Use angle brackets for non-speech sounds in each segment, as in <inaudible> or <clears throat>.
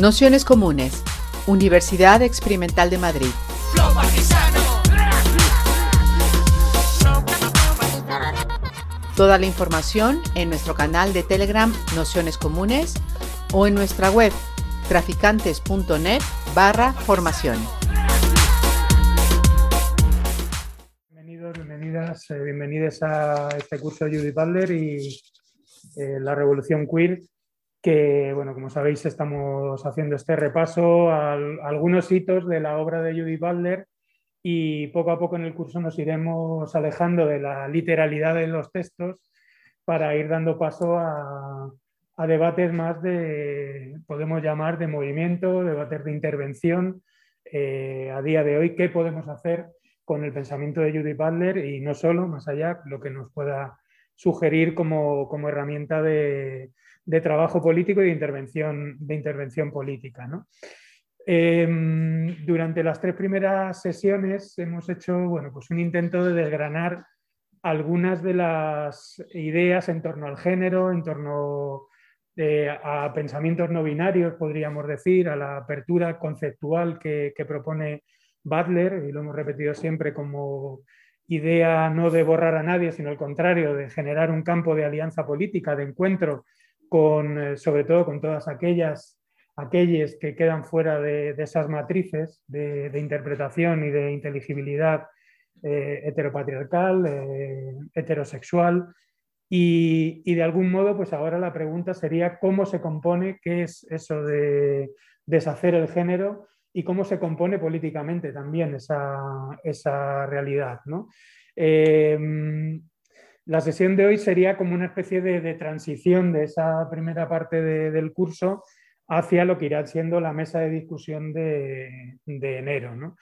Nociones Comunes, Universidad Experimental de Madrid. Toda la información en nuestro canal de Telegram Nociones Comunes o en nuestra web traficantes.net barra formación. Bienvenidos, bienvenidas, eh, bienvenidos a este curso de Judith Butler y eh, la revolución queer que, bueno, como sabéis, estamos haciendo este repaso a, algunos hitos de la obra de Judy Butler y poco a poco en el curso nos iremos alejando de la literalidad de los textos para ir dando paso a, debates más de, podemos llamar, de movimiento, debates de intervención. Eh, a día de hoy, ¿qué podemos hacer con el pensamiento de Judy Butler y no solo, más allá, lo que nos pueda sugerir como, como herramienta de, de trabajo político y de intervención, de intervención política. Em, durante las tres primeras sesiones hemos hecho bueno, pues un intento de desgranar algunas de las ideas en torno al género, en torno eh, a pensamientos no binarios, podríamos decir, a la apertura conceptual que propone Butler, y lo hemos repetido siempre como idea no de borrar a nadie, sino al contrario, de generar un campo de alianza política, de encuentro con, eh, sobre todo con todas aquellas, aquellas que quedan fuera de, esas matrices de, interpretación y de inteligibilidad eh, heteropatriarcal, eh, heterosexual. Y, de algún modo, pues ahora la pregunta sería cómo se compone, qué es eso de deshacer el género y cómo se compone políticamente también esa, esa realidad. ¿no? La sesión de hoy sería como una especie de, transición de esa primera parte del curso hacia lo que irá siendo la mesa de discusión de, enero.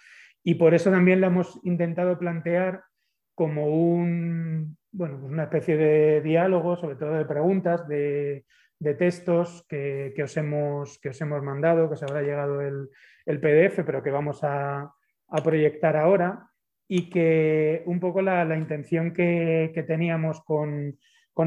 Y por eso también la hemos intentado plantear como un, bueno, pues una especie de diálogo, sobre todo de preguntas, de, textos que, os hemos, que os hemos mandado, que os habrá llegado el, PDF, pero que vamos a proyectar ahora y que un poco la, intención que, teníamos con,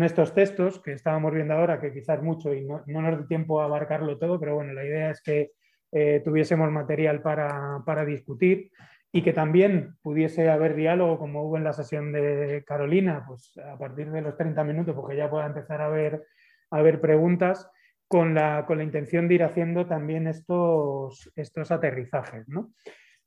estos textos, que estábamos viendo ahora, que quizás mucho y no, nos da tiempo a abarcarlo todo, pero bueno, la idea es que eh, tuviésemos material para, discutir y que también pudiese haber diálogo como hubo en la sesión de Carolina, pues a partir de los 30 minutos, porque ya pueda empezar a haber, a haber preguntas, con la, con la intención de ir haciendo también estos, estos aterrizajes. ¿no?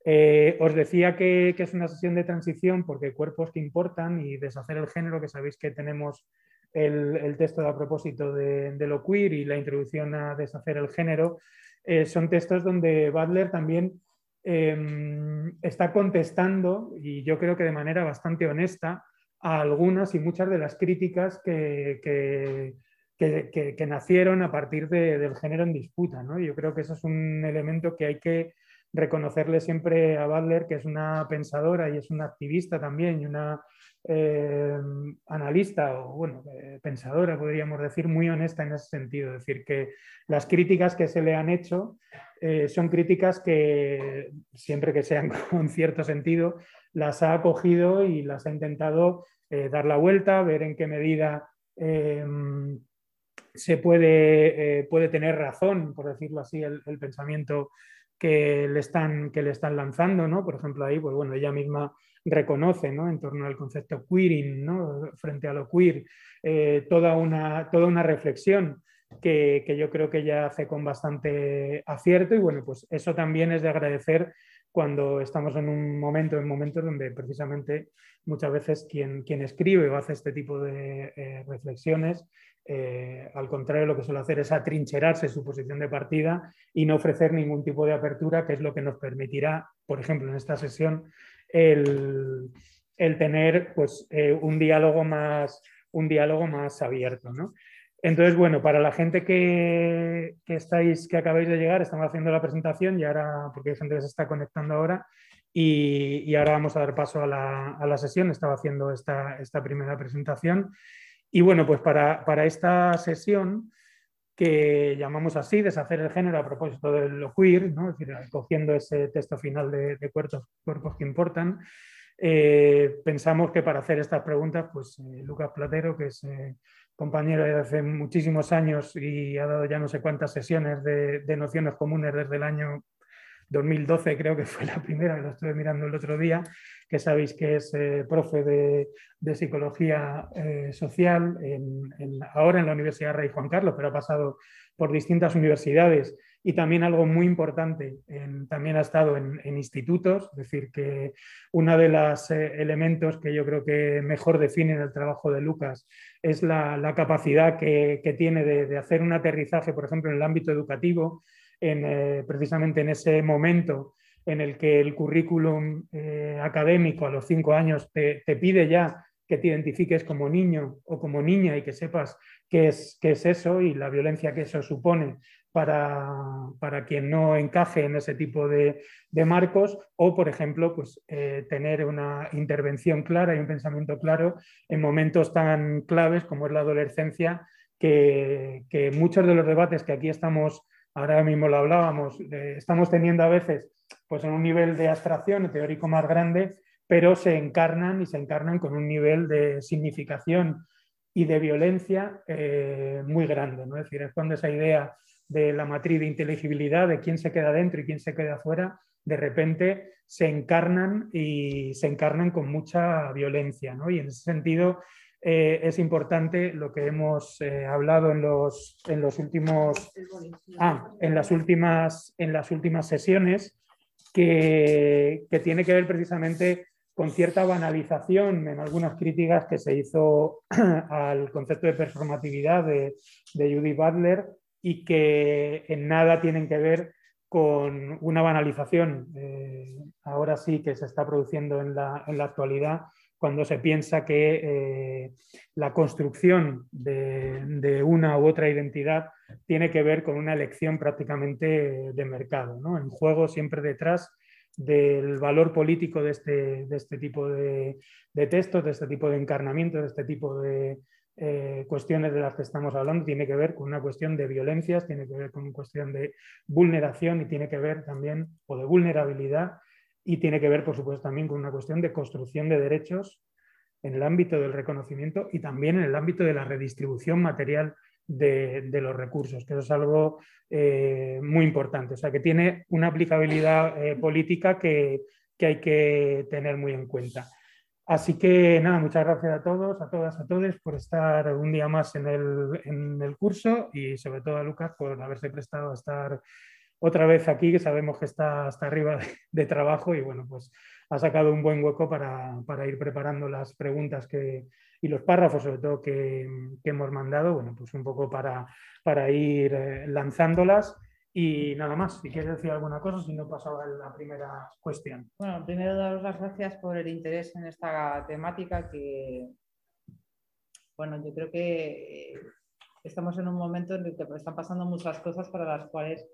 Eh, os decía que, es una sesión de transición porque cuerpos que importan y deshacer el género, que sabéis que tenemos el, texto a propósito de, lo queer y la introducción a deshacer el género, eh, son textos donde Butler también em, está contestando, y yo creo que de manera bastante honesta, a algunas y muchas de las críticas que, nacieron a partir del género en disputa. ¿no? Yo creo que eso es un elemento que hay que reconocerle siempre a Butler que es una pensadora y es una activista también y una eh, analista o bueno, eh, pensadora, podríamos decir, muy honesta en ese sentido. Es decir, que las críticas que se le han hecho eh, son críticas que siempre que sean <laughs> con cierto sentido, las ha acogido y las ha intentado dar la vuelta, ver en qué medida se puede, puede tener razón, por decirlo así, el pensamiento que le están, que le están lanzando, ¿no? Por ejemplo, ahí, pues bueno, ella misma reconoce, ¿no? En torno al concepto queering, ¿no? Frente a lo queer, eh, toda, una, toda una reflexión que, que, yo creo que ella hace con bastante acierto y bueno, pues eso también es de agradecer cuando estamos en un momento, en momentos donde precisamente muchas veces quien, quien escribe o hace este tipo de eh, reflexiones eh, al contrario, lo que suele hacer es atrincherarse su posición de partida y no ofrecer ningún tipo de apertura, que es lo que nos permitirá, por ejemplo, en esta sesión, el, tener pues, eh, un, diálogo más, un diálogo más abierto. Entonces, bueno, para la gente que, estáis, que acabáis de llegar, estamos haciendo la presentación y ahora, porque hay gente que se está conectando ahora, y, ahora vamos a dar paso a la, sesión. Estaba haciendo esta, primera presentación. Y bueno, pues para, esta sesión, que llamamos así, deshacer el género a propósito de lo queer, es decir, cogiendo ese texto final de, cuerpos, cuerpos, que importan, pensamos que para hacer estas preguntas, pues Lucas Platero, que es compañero de hace muchísimos años y ha dado ya no sé cuántas sesiones de, de nociones comunes desde el año 2012 creo que fue la primera, que lo estuve mirando el otro día, que sabéis que es eh, profe de, psicología eh, social ahora en la Universidad Rey Juan Carlos, pero ha pasado por distintas universidades y también algo muy importante, también ha estado en, institutos, es decir, que uno de los eh, elementos que yo creo que mejor definen el trabajo de Lucas es la, capacidad que, tiene de, hacer un aterrizaje, por ejemplo, en el ámbito educativo, eh, precisamente en ese momento en el que el currículum eh, académico a los cinco años te, pide ya que te identifiques como niño o como niña y que sepas qué es, qué es eso y la violencia que eso supone para, quien no encaje en ese tipo de, marcos o, por ejemplo, pues, eh, tener una intervención clara y un pensamiento claro en momentos tan claves como es la adolescencia, que, que muchos de los debates que aquí estamos ahora mismo lo hablábamos, estamos teniendo a veces pues en un nivel de abstracción teórico más grande, pero se encarnan y se encarnan con un nivel de significación y de violencia eh, muy grande. ¿no? Es decir, es cuando esa idea de la matriz de inteligibilidad, de quién se queda dentro y quién se queda fuera, de repente se encarnan y se encarnan con mucha violencia. ¿no? Y en ese sentido, eh, es importante lo que hemos eh, hablado en los, en los últimos ah, en las últimas en las últimas sesiones que, tiene que ver precisamente con cierta banalización en algunas críticas que se hizo <clears throat> al concepto de performatividad de, de Judy Butler y que en nada tienen que ver con una banalización, eh, ahora sí que se está produciendo en la, en la actualidad, cuando se piensa que eh, la construcción de, una u otra identidad tiene que ver con una elección prácticamente de mercado. ¿no? En juego siempre detrás del valor político de este, de este tipo de, textos, de este tipo de encarnamientos, de este tipo de eh, cuestiones de las que estamos hablando, tiene que ver con una cuestión de violencias, tiene que ver con una cuestión de vulneración y tiene que ver también, o de vulnerabilidad, y tiene que ver, por supuesto, también con una cuestión de construcción de derechos en el ámbito del reconocimiento y también en el ámbito de la redistribución material de, los recursos, que eso es algo eh, muy importante, o sea, que tiene una aplicabilidad eh, política que, hay que tener muy en cuenta. Así que nada, muchas gracias a todos, a todas, a todos por estar un día más en el, en el curso y sobre todo a Lucas por haberse prestado a estar otra vez aquí, que sabemos que está hasta arriba de, trabajo y bueno, pues ha sacado un buen hueco para, ir preparando las preguntas que, y los párrafos sobre todo que, hemos mandado, bueno, pues un poco para, para ir eh, lanzándolas. Y nada más, si quieres decir alguna cosa, si no pasaba la primera cuestión. Bueno, primero daros las gracias por el interés en esta temática que, bueno, yo creo que estamos en un momento en el que están pasando muchas cosas para las cuales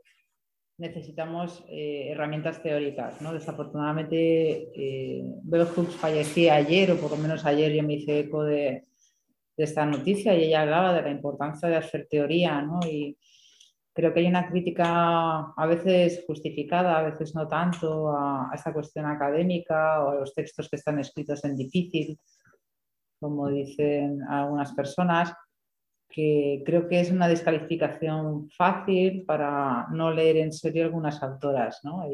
necesitamos eh, herramientas teóricas. ¿no? Desafortunadamente, eh, Bell Hooks fallecía ayer, o por lo menos ayer yo me hice eco de, esta noticia y ella hablaba de la importancia de hacer teoría. ¿no? Creo que hay una crítica a veces justificada, a veces no tanto, a, a esta cuestión académica o a los textos que están escritos en difícil, como dicen algunas personas que creo que es una descalificación fácil para no leer en serio algunas autoras. ¿no?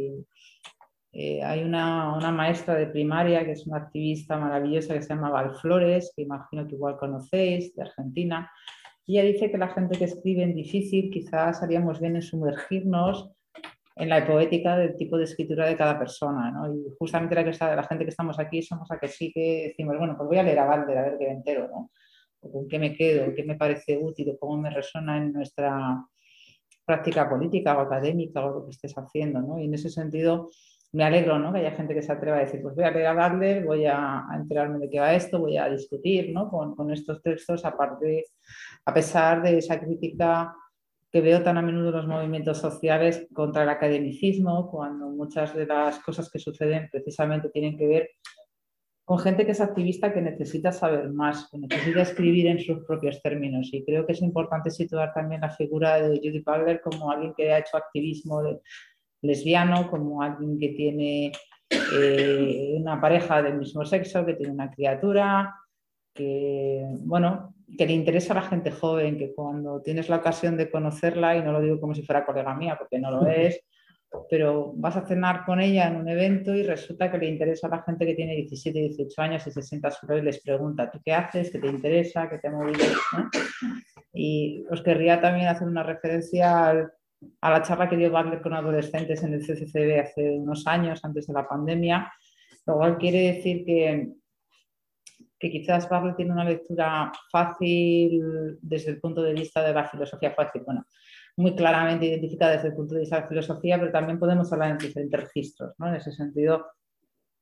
Eh, hay una, una, maestra de primaria que es una activista maravillosa que se llama Val Flores, que imagino que igual conocéis, de Argentina. Y ella dice que la gente que escribe en difícil quizás haríamos bien en sumergirnos en la poética del tipo de escritura de cada persona. ¿no? Y justamente la, que está, la gente que estamos aquí somos a que sí que decimos, bueno, pues voy a leer a Valder a ver qué entero. ¿no? con qué me quedo, qué me parece útil, cómo me resuena en nuestra práctica política o académica o lo que estés haciendo. ¿no? Y en ese sentido me alegro ¿no? que haya gente que se atreva a decir, pues voy a leer a voy a, enterarme de qué va esto, voy a discutir ¿no? con, con, estos textos, aparte, a pesar de esa crítica que veo tan a menudo en los movimientos sociales contra el academicismo, cuando muchas de las cosas que suceden precisamente tienen que ver con gente que es activista que necesita saber más, que necesita escribir en sus propios términos. Y creo que es importante situar también la figura de Judy Butler como alguien que ha hecho activismo lesbiano, como alguien que tiene eh, una pareja del mismo sexo que tiene una criatura, que, bueno, que le interesa a la gente joven, que cuando tienes la ocasión de conocerla, y no lo digo como si fuera colega mía, porque no lo es, pero vas a cenar con ella en un evento y resulta que le interesa a la gente que tiene 17, 18 años y se sienta y les pregunta, ¿tú qué haces? ¿Qué te interesa? ¿Qué te ha movido? Y os querría también hacer una referencia a la charla que dio Butler con adolescentes en el CCCB hace unos años, antes de la pandemia, lo cual quiere decir que, que quizás Butler tiene una lectura fácil desde el punto de vista de la filosofía fácil. Bueno, muy claramente identificada desde el punto de vista de la filosofía, pero también podemos hablar en diferentes registros. ¿no? En ese sentido,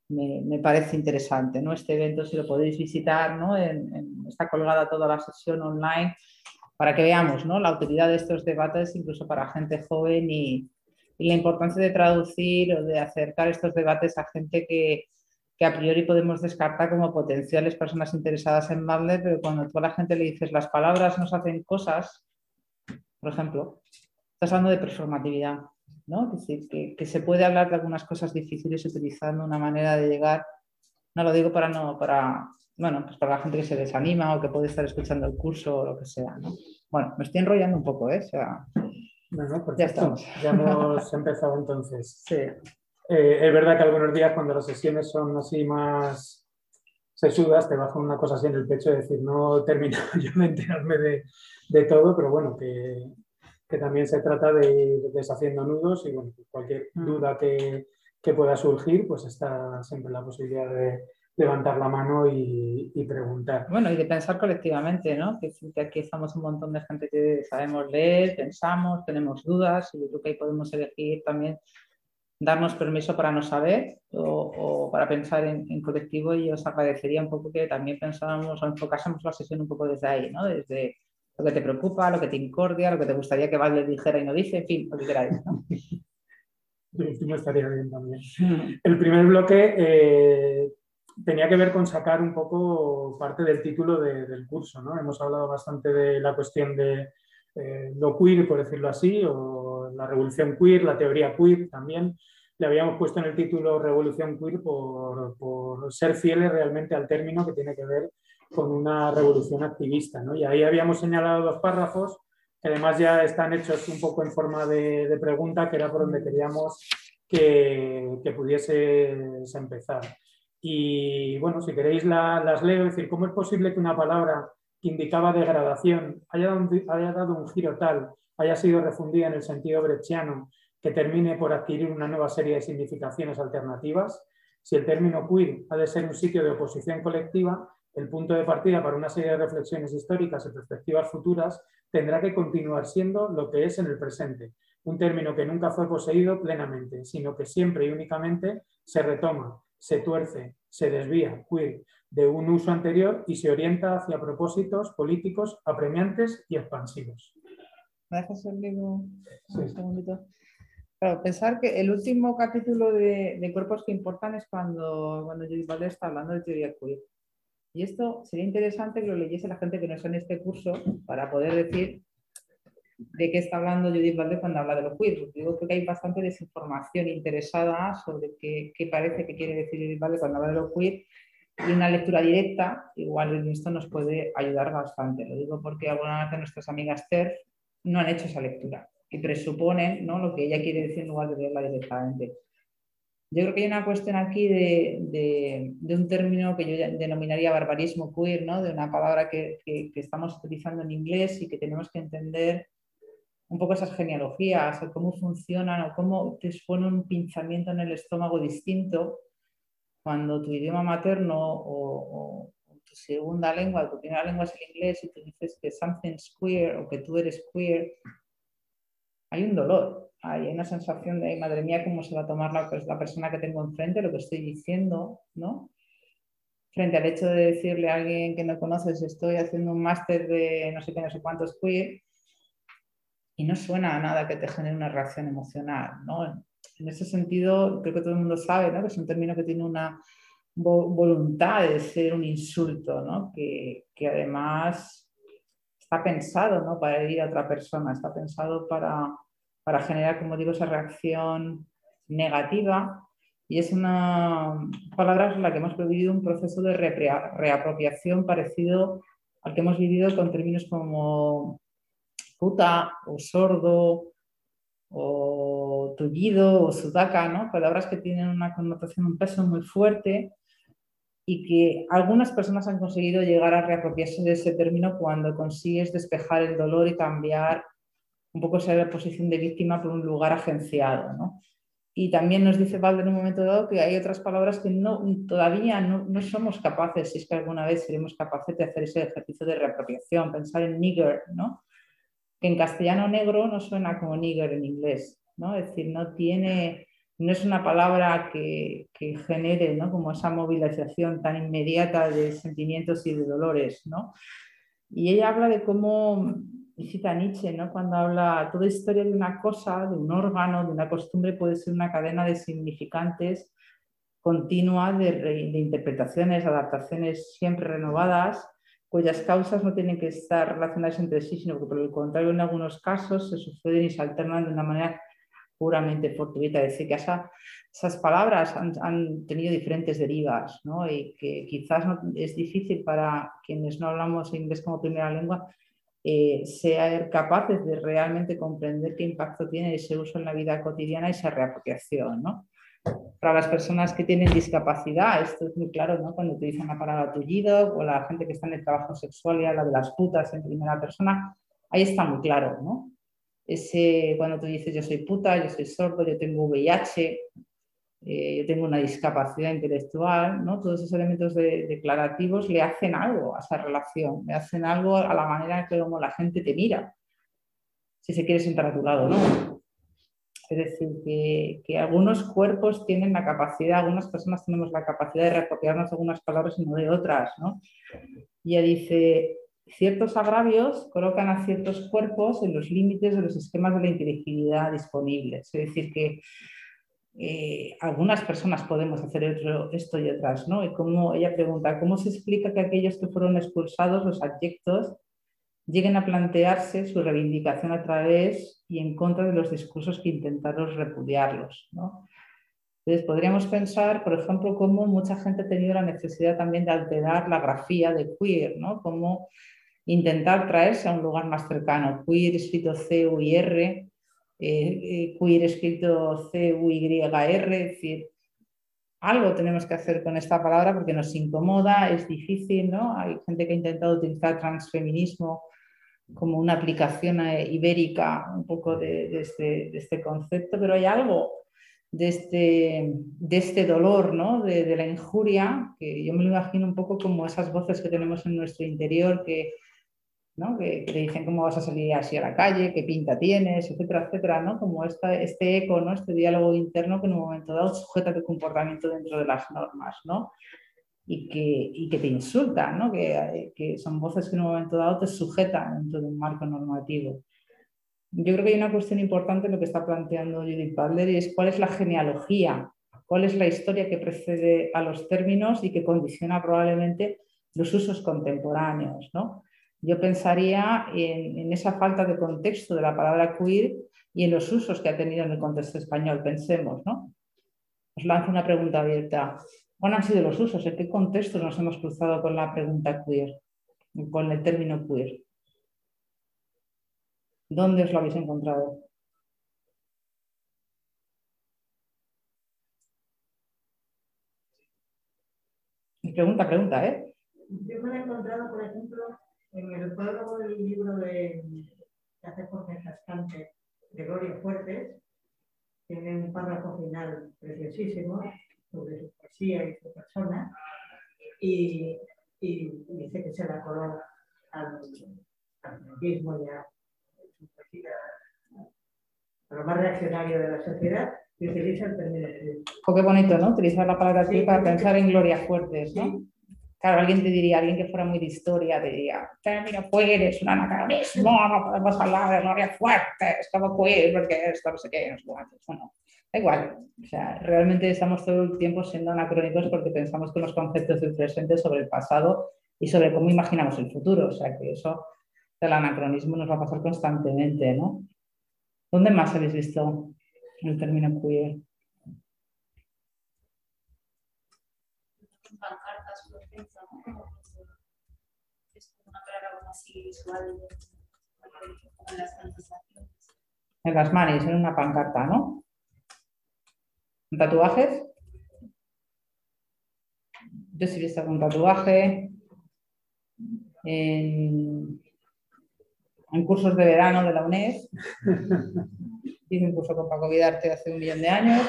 me, parece interesante. ¿no? Este evento, si lo podéis visitar, ¿no? está colgada toda la sesión online para que veamos ¿no? la utilidad de estos debates, incluso para gente joven y, la importancia de traducir o de acercar estos debates a gente que, que a priori podemos descartar como potenciales personas interesadas en Madler, pero cuando tú a la gente le dices las palabras nos hacen cosas, por ejemplo, estás hablando de performatividad, ¿no? Es decir, que, se puede hablar de algunas cosas difíciles utilizando una manera de llegar, no lo digo para no, para, bueno, pues para la gente que se desanima o que puede estar escuchando el curso o lo que sea, ¿no? Bueno, me estoy enrollando un poco, ¿eh? O sea, bueno, ya estamos. Ya hemos <laughs> empezado entonces. Sí. Eh, es verdad que algunos días cuando las sesiones son así más sesudas, te baja una cosa así en el pecho de decir, no termino <laughs> yo de enterarme de, de todo, pero bueno, que, que, también se trata de ir deshaciendo nudos y bueno, cualquier mm. duda que, que, pueda surgir, pues está siempre la posibilidad de levantar la mano y, y preguntar. Bueno, y de pensar colectivamente, ¿no? Que, que, aquí estamos un montón de gente que sabemos leer, pensamos, tenemos dudas y yo creo que ahí podemos elegir también darnos permiso para no saber o, o para pensar en, en, colectivo y os agradecería un poco que también pensáramos o enfocásemos la sesión un poco desde ahí, ¿no? Desde lo que te preocupa, lo que te incordia, lo que te gustaría que Valde dijera y no dice, en fin, lo que queráis. ¿no? <laughs> estaría bien también. Mm. El primer bloque eh, tenía que ver con sacar un poco parte del título del curso. ¿no? Hemos hablado bastante de la cuestión de eh, lo queer, por decirlo así, o la revolución queer, la teoría queer también. Le habíamos puesto en el título Revolución Queer por, por ser fieles realmente al término que tiene que ver con una revolución activista. ¿no? Y ahí habíamos señalado dos párrafos que además ya están hechos un poco en forma de, pregunta, que era por donde queríamos que, que pudiese empezar. Y bueno, si queréis las leo, es decir, ¿cómo es posible que una palabra que indicaba degradación haya dado un giro tal, haya sido refundida en el sentido brechiano, que termine por adquirir una nueva serie de significaciones alternativas? Si el término queer ha de ser un sitio de oposición colectiva, el punto de partida para una serie de reflexiones históricas y perspectivas futuras tendrá que continuar siendo lo que es en el presente, un término que nunca fue poseído plenamente, sino que siempre y únicamente se retoma, se tuerce, se desvía, queer, de un uso anterior y se orienta hacia propósitos políticos apremiantes y expansivos. ¿Me dejas el libro un segundito? pensar que el último capítulo de, Cuerpos que Importan es cuando, cuando Judith Valdez está hablando de teoría queer. Y esto sería interesante que lo leyese la gente que no está en este curso para poder decir de qué está hablando Judith Valdez cuando habla de los queer. Digo, creo que hay bastante desinformación interesada sobre qué, qué parece que quiere decir Judith Valdez cuando habla de los queer y una lectura directa, igual esto nos puede ayudar bastante. Lo digo porque algunas de nuestras amigas TERF no han hecho esa lectura y presuponen ¿no? lo que ella quiere decir en lugar de leerla directamente. Yo creo que hay una cuestión aquí de, un término que yo denominaría barbarismo queer, ¿no? de una palabra que, estamos utilizando en inglés y que tenemos que entender un poco esas genealogías, o cómo funcionan, o cómo te expone un pinzamiento en el estómago distinto cuando tu idioma materno o, tu segunda lengua, tu primera lengua es el inglés y tú dices que something's queer o que tú eres queer, hay un dolor hay una sensación de, madre mía, cómo se va a tomar la, la persona que tengo enfrente, lo que estoy diciendo, ¿no? Frente al hecho de decirle a alguien que no conoces, estoy haciendo un máster de no sé qué, no sé cuántos queer, y no suena a nada que te genere una reacción emocional, ¿no? En ese sentido, creo que todo el mundo sabe, ¿no? Que es un término que tiene una voluntad de ser un insulto, ¿no? Que, que además está pensado, ¿no? Para herir a otra persona, está pensado para para generar, como digo, esa reacción negativa. Y es una palabra en la que hemos vivido un proceso de reapropiación parecido al que hemos vivido con términos como puta o sordo o tullido o sudaka, ¿no? palabras que tienen una connotación, un peso muy fuerte y que algunas personas han conseguido llegar a reapropiarse de ese término cuando consigues despejar el dolor y cambiar un poco esa posición de víctima por un lugar agenciado. ¿no? Y también nos dice Valde en un momento dado que hay otras palabras que no, todavía no, no, somos capaces, si es que alguna vez seremos capaces de hacer ese ejercicio de reapropiación, pensar en nigger, ¿no? que en castellano negro no suena como nigger en inglés, ¿no? es decir, no tiene, no es una palabra que, que genere ¿no? como esa movilización tan inmediata de sentimientos y de dolores. ¿no? Y ella habla de cómo y cita Nietzsche, ¿no? cuando habla, toda historia de una cosa, de un órgano, de una costumbre, puede ser una cadena de significantes continua de, de interpretaciones, adaptaciones siempre renovadas, cuyas causas no tienen que estar relacionadas entre sí, sino que por el contrario en algunos casos se suceden y se alternan de una manera puramente fortuita. Es decir, que esas palabras han, tenido diferentes derivas ¿no? y que quizás no, es difícil para quienes no hablamos inglés como primera lengua eh, ser capaces de realmente comprender qué impacto tiene ese uso en la vida cotidiana y esa reapropiación. ¿no? Para las personas que tienen discapacidad, esto es muy claro ¿no? cuando utilizan la palabra tullido o la gente que está en el trabajo sexual y habla de las putas en primera persona, ahí está muy claro. ¿no? Ese, cuando tú dices yo soy puta, yo soy sordo, yo tengo VIH, eh, yo tengo una discapacidad intelectual, ¿no? todos esos elementos declarativos le hacen algo a esa relación, le hacen algo a la manera en que como la gente te mira, si se quiere sentar a tu lado, ¿no? Es decir, que, que, algunos cuerpos tienen la capacidad, algunas personas tenemos la capacidad de reapropiarnos algunas palabras y no de otras, ¿no? Y ella dice, ciertos agravios colocan a ciertos cuerpos en los límites de los esquemas de la inteligibilidad disponibles. Es decir, que eh, algunas personas podemos hacer esto y otras, ¿no? Y como ella pregunta, ¿cómo se explica que aquellos que fueron expulsados, los adyectos, lleguen a plantearse su reivindicación a través y en contra de los discursos que intentaron repudiarlos. Entonces, podríamos pensar, por ejemplo, cómo mucha gente ha tenido la necesidad también de alterar la grafía de queer, ¿no? Cómo intentar traerse a un lugar más cercano. Queer escrito C-U-I-R, eh, queer escrito C-U-Y-R, decir, algo tenemos que hacer con esta palabra porque nos incomoda, es difícil, ¿no? Hay gente que ha intentado utilizar transfeminismo como una aplicación eh, ibérica un poco de, este, este, concepto, pero hay algo de este, de este dolor, ¿no? de, de, la injuria, que yo me lo imagino un poco como esas voces que tenemos en nuestro interior que que, te dicen cómo vas a salir así a la calle, qué pinta tienes, etcétera, etcétera, ¿no? como esta, este eco, ¿no? este diálogo interno que en un momento dado sujeta tu comportamiento dentro de las normas ¿no? y, que, y que te insultan, ¿no? que, que son voces que en un momento dado te sujetan dentro de un marco normativo. Yo creo que hay una cuestión importante en lo que está planteando Judith Butler y es cuál es la genealogía, cuál es la historia que precede a los términos y que condiciona probablemente los usos contemporáneos. ¿no? Yo pensaría en, esa falta de contexto de la palabra queer y en los usos que ha tenido en el contexto español. Pensemos, ¿no? Os lanzo una pregunta abierta. ¿Cuáles han sido los usos? ¿En qué contexto nos hemos cruzado con la pregunta queer? Con el término queer. ¿Dónde os lo habéis encontrado? Pregunta, pregunta, ¿eh? Yo me he encontrado, por ejemplo, en el prólogo del libro de, hace Jorge Cascante, de Gloria Fuertes, tiene un párrafo final preciosísimo sobre su poesía y su persona, y, dice que se la coló al, feminismo y a lo más reaccionario de la sociedad, y utiliza el término oh, qué bonito, ¿no? Utilizar la palabra sí, para pensar en Gloria Fuertes, ¿no? Claro, alguien te diría, alguien que fuera muy de historia, te diría, mira, eres un anacronismo, no podemos hablar de gloria fuerte, es como queer, porque esto no sé qué, no sé cuánto. Bueno, da igual. O sea, realmente estamos todo el tiempo siendo anacrónicos porque pensamos con los conceptos del presente sobre el pasado y sobre cómo imaginamos el futuro. O sea, que eso del anacronismo nos va a pasar constantemente, ¿no? ¿Dónde más habéis visto el término queer? en pancartas, por ejemplo, ¿no? En las cantizaciones. En en una pancarta, ¿no? ¿Tatuajes? Yo sí he visto algún tatuaje. En, en cursos de verano de la UNED. <laughs> Hice un curso con Paco Vidarte hace un millón de años.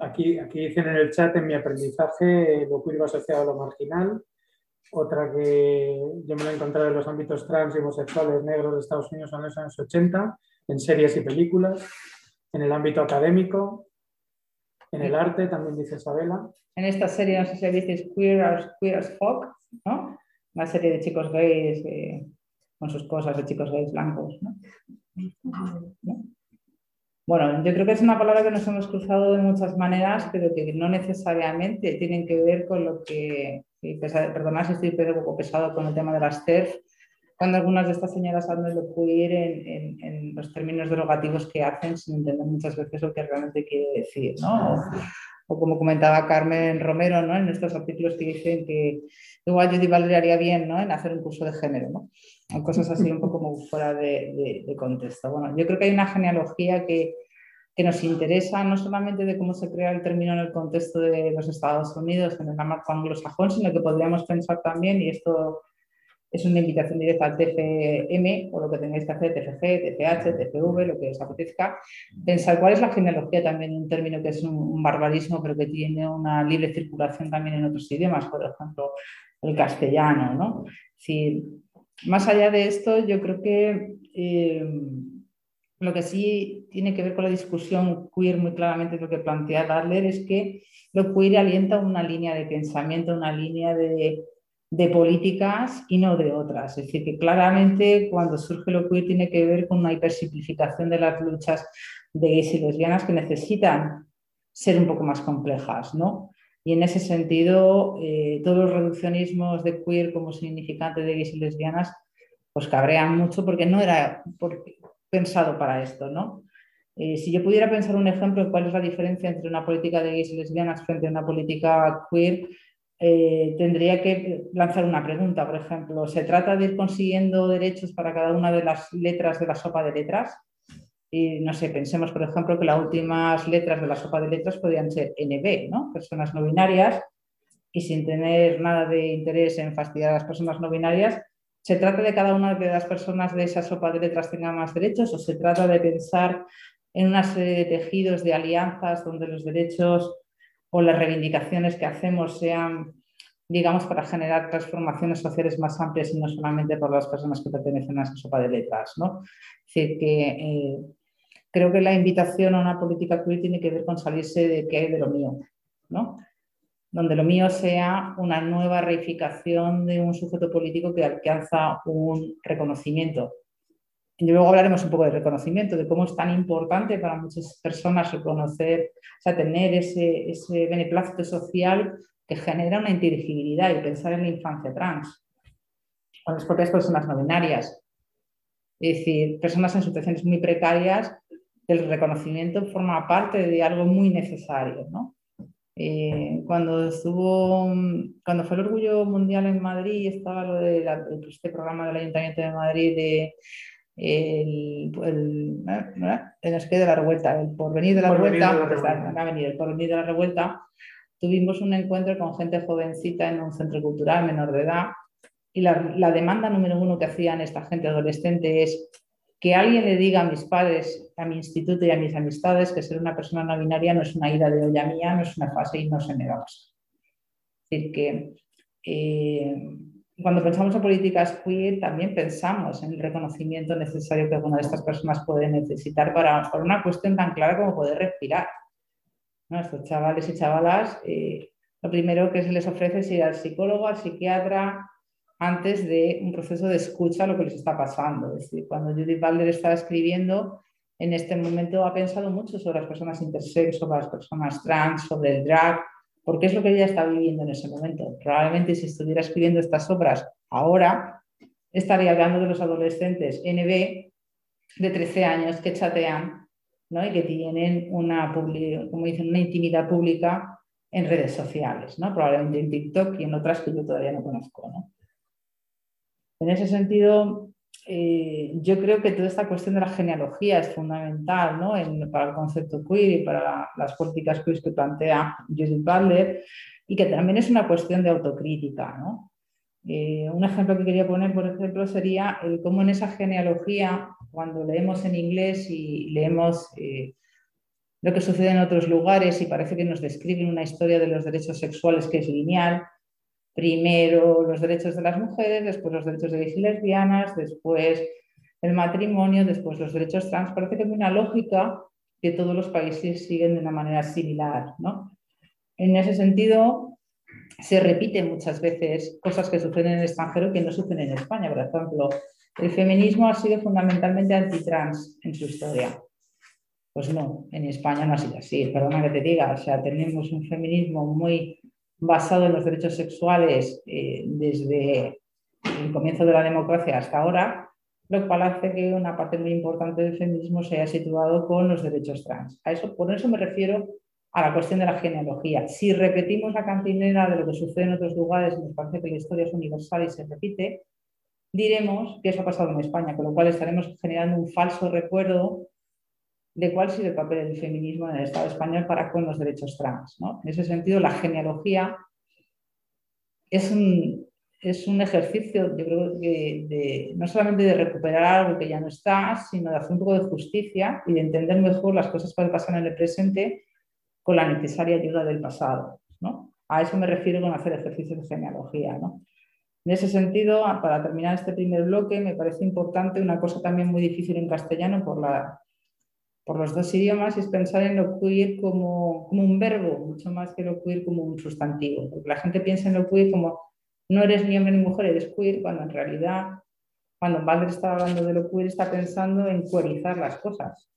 Aquí, aquí dicen en el chat, en mi aprendizaje, lo queer asociado a lo marginal. Otra que yo me lo he encontrado en los ámbitos trans y homosexuales negros de Estados Unidos en los años 80, en series y películas. En el ámbito académico, en el arte, también dice Isabela. En esta serie, no sé si dices Queer as, Queer as Folk, ¿no? Una serie de chicos gays eh, con sus cosas de chicos gays blancos, ¿no? Bueno, yo creo que es una palabra que nos hemos cruzado de muchas maneras, pero que no necesariamente tienen que ver con lo que, perdonad si estoy un poco pesado con el tema de las TERF, cuando algunas de estas señoras hablan de queer en, en, los términos derogativos que hacen sin entender muchas veces lo que realmente quiere decir, ¿no? O, como comentaba Carmen Romero, ¿no? En estos artículos que dicen que igual Valeria haría bien, ¿no? En hacer un curso de género, ¿no? Cosas así un poco como fuera de, contexto. Bueno, yo creo que hay una genealogía que, que, nos interesa no solamente de cómo se crea el término en el contexto de los Estados Unidos, en el marco anglosajón, sino que podríamos pensar también, y esto es una invitación directa al TFM o lo que tengáis que hacer, TFG, TFH, TFV, lo que os apetezca, pensar cuál es la genealogía también, un término que es un, barbarismo, pero que tiene una libre circulación también en otros idiomas, por ejemplo, el castellano, ¿no? Si, más allá de esto, yo creo que eh, lo que sí tiene que ver con la discusión queer muy claramente lo que plantea Darler es que lo queer alienta una línea de pensamiento, una línea de, de políticas y no de otras. Es decir, que claramente cuando surge lo queer tiene que ver con una hipersimplificación de las luchas de gays y lesbianas que necesitan ser un poco más complejas, ¿no? Y en ese sentido, eh, todos los reduccionismos de queer como significante de gays y lesbianas, pues cabrean mucho porque no era pensado para esto, ¿no? Eh, si yo pudiera pensar un ejemplo de cuál es la diferencia entre una política de gays y lesbianas frente a una política queer, eh, tendría que lanzar una pregunta, por ejemplo, ¿se trata de ir consiguiendo derechos para cada una de las letras de la sopa de letras? Y no sé, pensemos, por ejemplo, que las últimas letras de la sopa de letras podrían ser NB, ¿no? Personas no binarias, y sin tener nada de interés en fastidiar a las personas no binarias, ¿se trata de cada una de las personas de esa sopa de letras tenga más derechos o se trata de pensar en una serie de tejidos de alianzas donde los derechos o las reivindicaciones que hacemos sean, digamos, para generar transformaciones sociales más amplias y no solamente por las personas que pertenecen a esa sopa de letras. ¿no? Es decir, que eh, creo que la invitación a una política queer tiene que ver con salirse de qué hay de lo mío, ¿no? donde lo mío sea una nueva reificación de un sujeto político que alcanza un reconocimiento y luego hablaremos un poco de reconocimiento, de cómo es tan importante para muchas personas reconocer, o sea, tener ese, ese beneplácito social que genera una inteligibilidad y pensar en la infancia trans, o las propias personas no binarias. Es decir, personas en situaciones muy precarias, el reconocimiento forma parte de algo muy necesario. ¿no? Eh, cuando estuvo, cuando fue el Orgullo Mundial en Madrid, estaba lo de este programa del Ayuntamiento de Madrid de el, el, el, de la revuelta, el porvenir de la revuelta, el porvenir de la revuelta, tuvimos un encuentro con gente jovencita en un centro cultural menor de edad y la, la, demanda número uno que hacían esta gente adolescente es que alguien le diga a mis padres, a mi instituto y a mis amistades que ser una persona no binaria no es una ida de olla mía, no es una fase y no se me va Es decir, que eh, cuando pensamos en políticas queer, también pensamos en el reconocimiento necesario que alguna de estas personas puede necesitar para, por una cuestión tan clara como poder respirar. Estos chavales y chavalas, eh, lo primero que se les ofrece es ir al psicólogo, al psiquiatra, antes de un proceso de escucha a lo que les está pasando. Es decir, cuando Judith Balder estaba escribiendo, en este momento ha pensado mucho sobre las personas intersex, sobre las personas trans, sobre el drag, porque es lo que ella está viviendo en ese momento. Probablemente si estuviera escribiendo estas obras ahora, estaría hablando de los adolescentes NB de 13 años que chatean ¿no? y que tienen una, como dicen, una intimidad pública en redes sociales, ¿no? probablemente en TikTok y en otras que yo todavía no conozco. ¿no? En ese sentido, eh, yo creo que toda esta cuestión de la genealogía es fundamental ¿no? para el concepto queer y para las políticas queer que plantea Judith Butler y que también es una cuestión de autocrítica. ¿no? Eh, un ejemplo que quería poner, por ejemplo, sería el cómo en esa genealogía, cuando leemos en inglés y leemos eh, lo que sucede en otros lugares y parece que nos describen una historia de los derechos sexuales que es lineal, primero los derechos de las mujeres, después los derechos de gays y lesbianas, después el matrimonio, después los derechos trans. Parece que hay una lógica que todos los países siguen de una manera similar. ¿no? En ese sentido, se repiten muchas veces cosas que suceden en el extranjero que no suceden en España. Por ejemplo, el feminismo ha sido fundamentalmente antitrans en su historia. Pues no, en España no ha sido así, perdona que te diga, o sea, tenemos un feminismo muy basado en los derechos sexuales eh, desde el comienzo de la democracia hasta ahora, lo cual hace que una parte muy importante del feminismo se haya situado con los derechos trans. A eso, por eso me refiero a la cuestión de la genealogía. Si repetimos la cantinera de lo que sucede en otros lugares y nos parece que la historia es universal y se repite, diremos que eso ha pasado en España, con lo cual estaremos generando un falso recuerdo de cuál sido el papel del feminismo en el Estado español para con los derechos trans. En ese sentido, la genealogía es un, es un ejercicio, yo creo que no solamente de recuperar algo que ya no está, sino de hacer un poco de justicia y de entender mejor las cosas que pasan en el presente con la necesaria ayuda del pasado. A eso me refiero con hacer ejercicios de genealogía. En ese sentido, para terminar este primer bloque, me parece importante una cosa también muy difícil en castellano por la por los dos idiomas es pensar en lo queer como, un verbo, mucho más que lo queer como un sustantivo. Porque la gente piensa en lo queer como no eres ni hombre ni mujer, eres queer, cuando en realidad, cuando Balder está hablando de lo queer, está pensando en queerizar las cosas.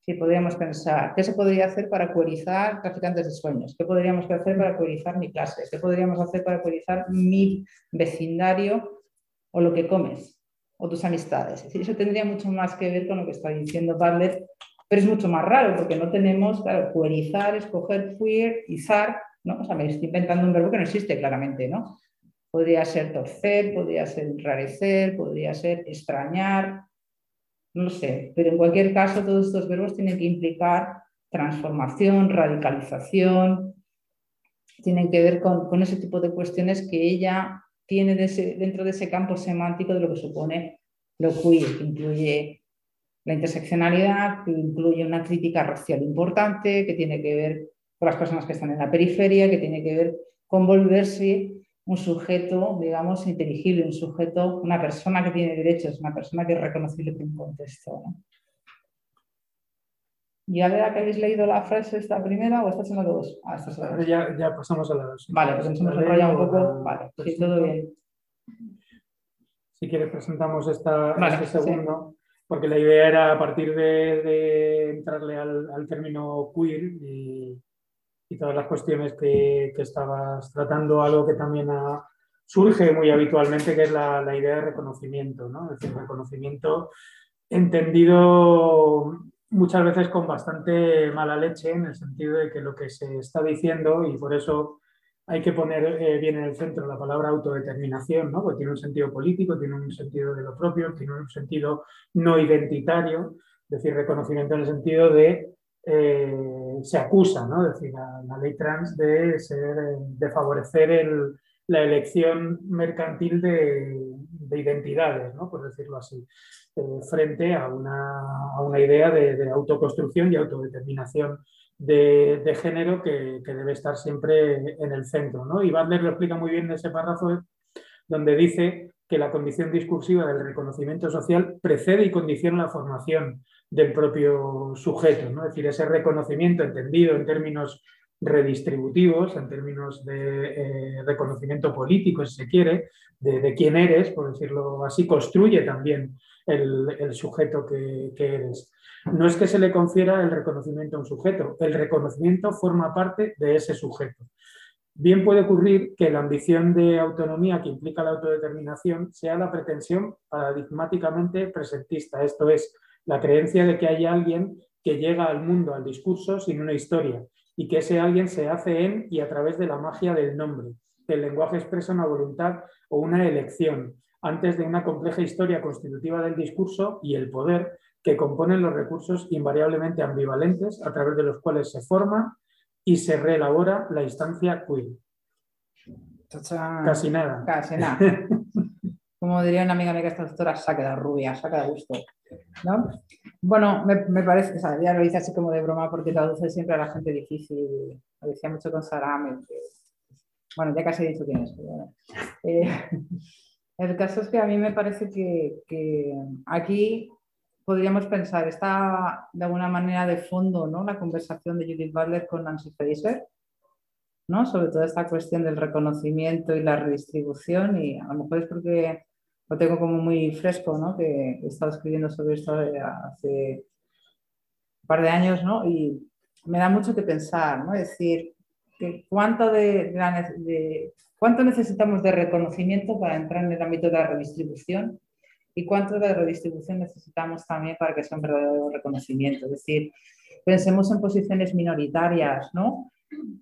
Si podríamos pensar, ¿qué se podría hacer para queerizar traficantes de sueños? ¿Qué podríamos hacer para queerizar mi clase? ¿Qué podríamos hacer para queerizar mi vecindario o lo que comes? O tus amistades. eso tendría mucho más que ver con lo que está diciendo Bartlett pero es mucho más raro porque no tenemos, claro, escoger queer, izar, ¿no? O sea, me estoy inventando un verbo que no existe claramente, ¿no? Podría ser torcer, podría ser enrarecer, podría ser extrañar, no sé, pero en cualquier caso todos estos verbos tienen que implicar transformación, radicalización, tienen que ver con, ese tipo de cuestiones que ella tiene dentro de ese campo semántico de lo que supone lo queer, que incluye la interseccionalidad que incluye una crítica racial importante, que tiene que ver con las personas que están en la periferia, que tiene que ver con volverse un sujeto, digamos, inteligible, un sujeto, una persona que tiene derechos, una persona que es reconocible por un contexto. ¿Ya vea que habéis leído la frase esta primera o esta dos? Ah, esta ya, ya, pasamos a la dos. Vale, pues entonces nos enrolla un poco. Vale, sí, todo bien. Si quieres presentamos esta, este segundo porque la idea era a partir de, entrarle al, término queer y, todas las cuestiones que, estabas tratando, algo que también surge muy habitualmente, que es la, idea de reconocimiento, ¿no? es decir, reconocimiento entendido muchas veces con bastante mala leche, en el sentido de que lo que se está diciendo, y por eso hay que poner eh, bien en el centro la palabra autodeterminación, ¿no? porque tiene un sentido político, tiene un sentido de lo propio, tiene un sentido no identitario, es decir, reconocimiento en el sentido de eh, se acusa, ¿no? es decir, la, ley trans de, ser, de favorecer la elección mercantil de, identidades, ¿no? por decirlo así, eh, frente a una, idea de, autoconstrucción y autodeterminación de, género que, debe estar siempre en el centro. ¿no? Y Butler lo explica muy bien en ese párrafo donde dice que la condición discursiva del reconocimiento social precede y condiciona la formación del propio sujeto, ¿no? es decir, ese reconocimiento entendido en términos redistributivos, en términos de eh, reconocimiento político, si se quiere, de, quién eres, por decirlo así, construye también el, sujeto que, que, eres. No es que se le confiera el reconocimiento a un sujeto, el reconocimiento forma parte de ese sujeto. Bien puede ocurrir que la ambición de autonomía que implica la autodeterminación sea la pretensión paradigmáticamente presentista, esto es, la creencia de que hay alguien que llega al mundo, al discurso, sin una historia y que ese alguien se hace en y a través de la magia del nombre. El lenguaje expresa una voluntad o una elección, antes de una compleja historia constitutiva del discurso y el poder que componen los recursos invariablemente ambivalentes a través de los cuales se forma y se reelabora la instancia queer. Casi nada. Casi nada. Como diría una amiga mía que esta doctora, se ha quedado rubia, se ha quedado gusto. ¿no? Bueno, me, parece, o sea, ya lo hice así como de broma porque traduce siempre a la gente difícil. Lo decía mucho con Sarame. bueno, ya casi he dicho quién es. Eh, el caso es que a mí me parece que, aquí podríamos pensar, está de alguna manera de fondo ¿no? la conversación de Judith Butler con Nancy Fraser, ¿no? sobre toda esta cuestión del reconocimiento y la redistribución y a lo mejor es porque lo tengo como muy fresco, ¿no? que he estado escribiendo sobre esto hace un par de años ¿no? y me da mucho que pensar, ¿no? es decir, cuánto, de, de, cuánto necesitamos de reconocimiento para entrar en el ámbito de la redistribución y cuánto de redistribución necesitamos también para que sea un verdadero reconocimiento. Es decir, pensemos en posiciones minoritarias, ¿no?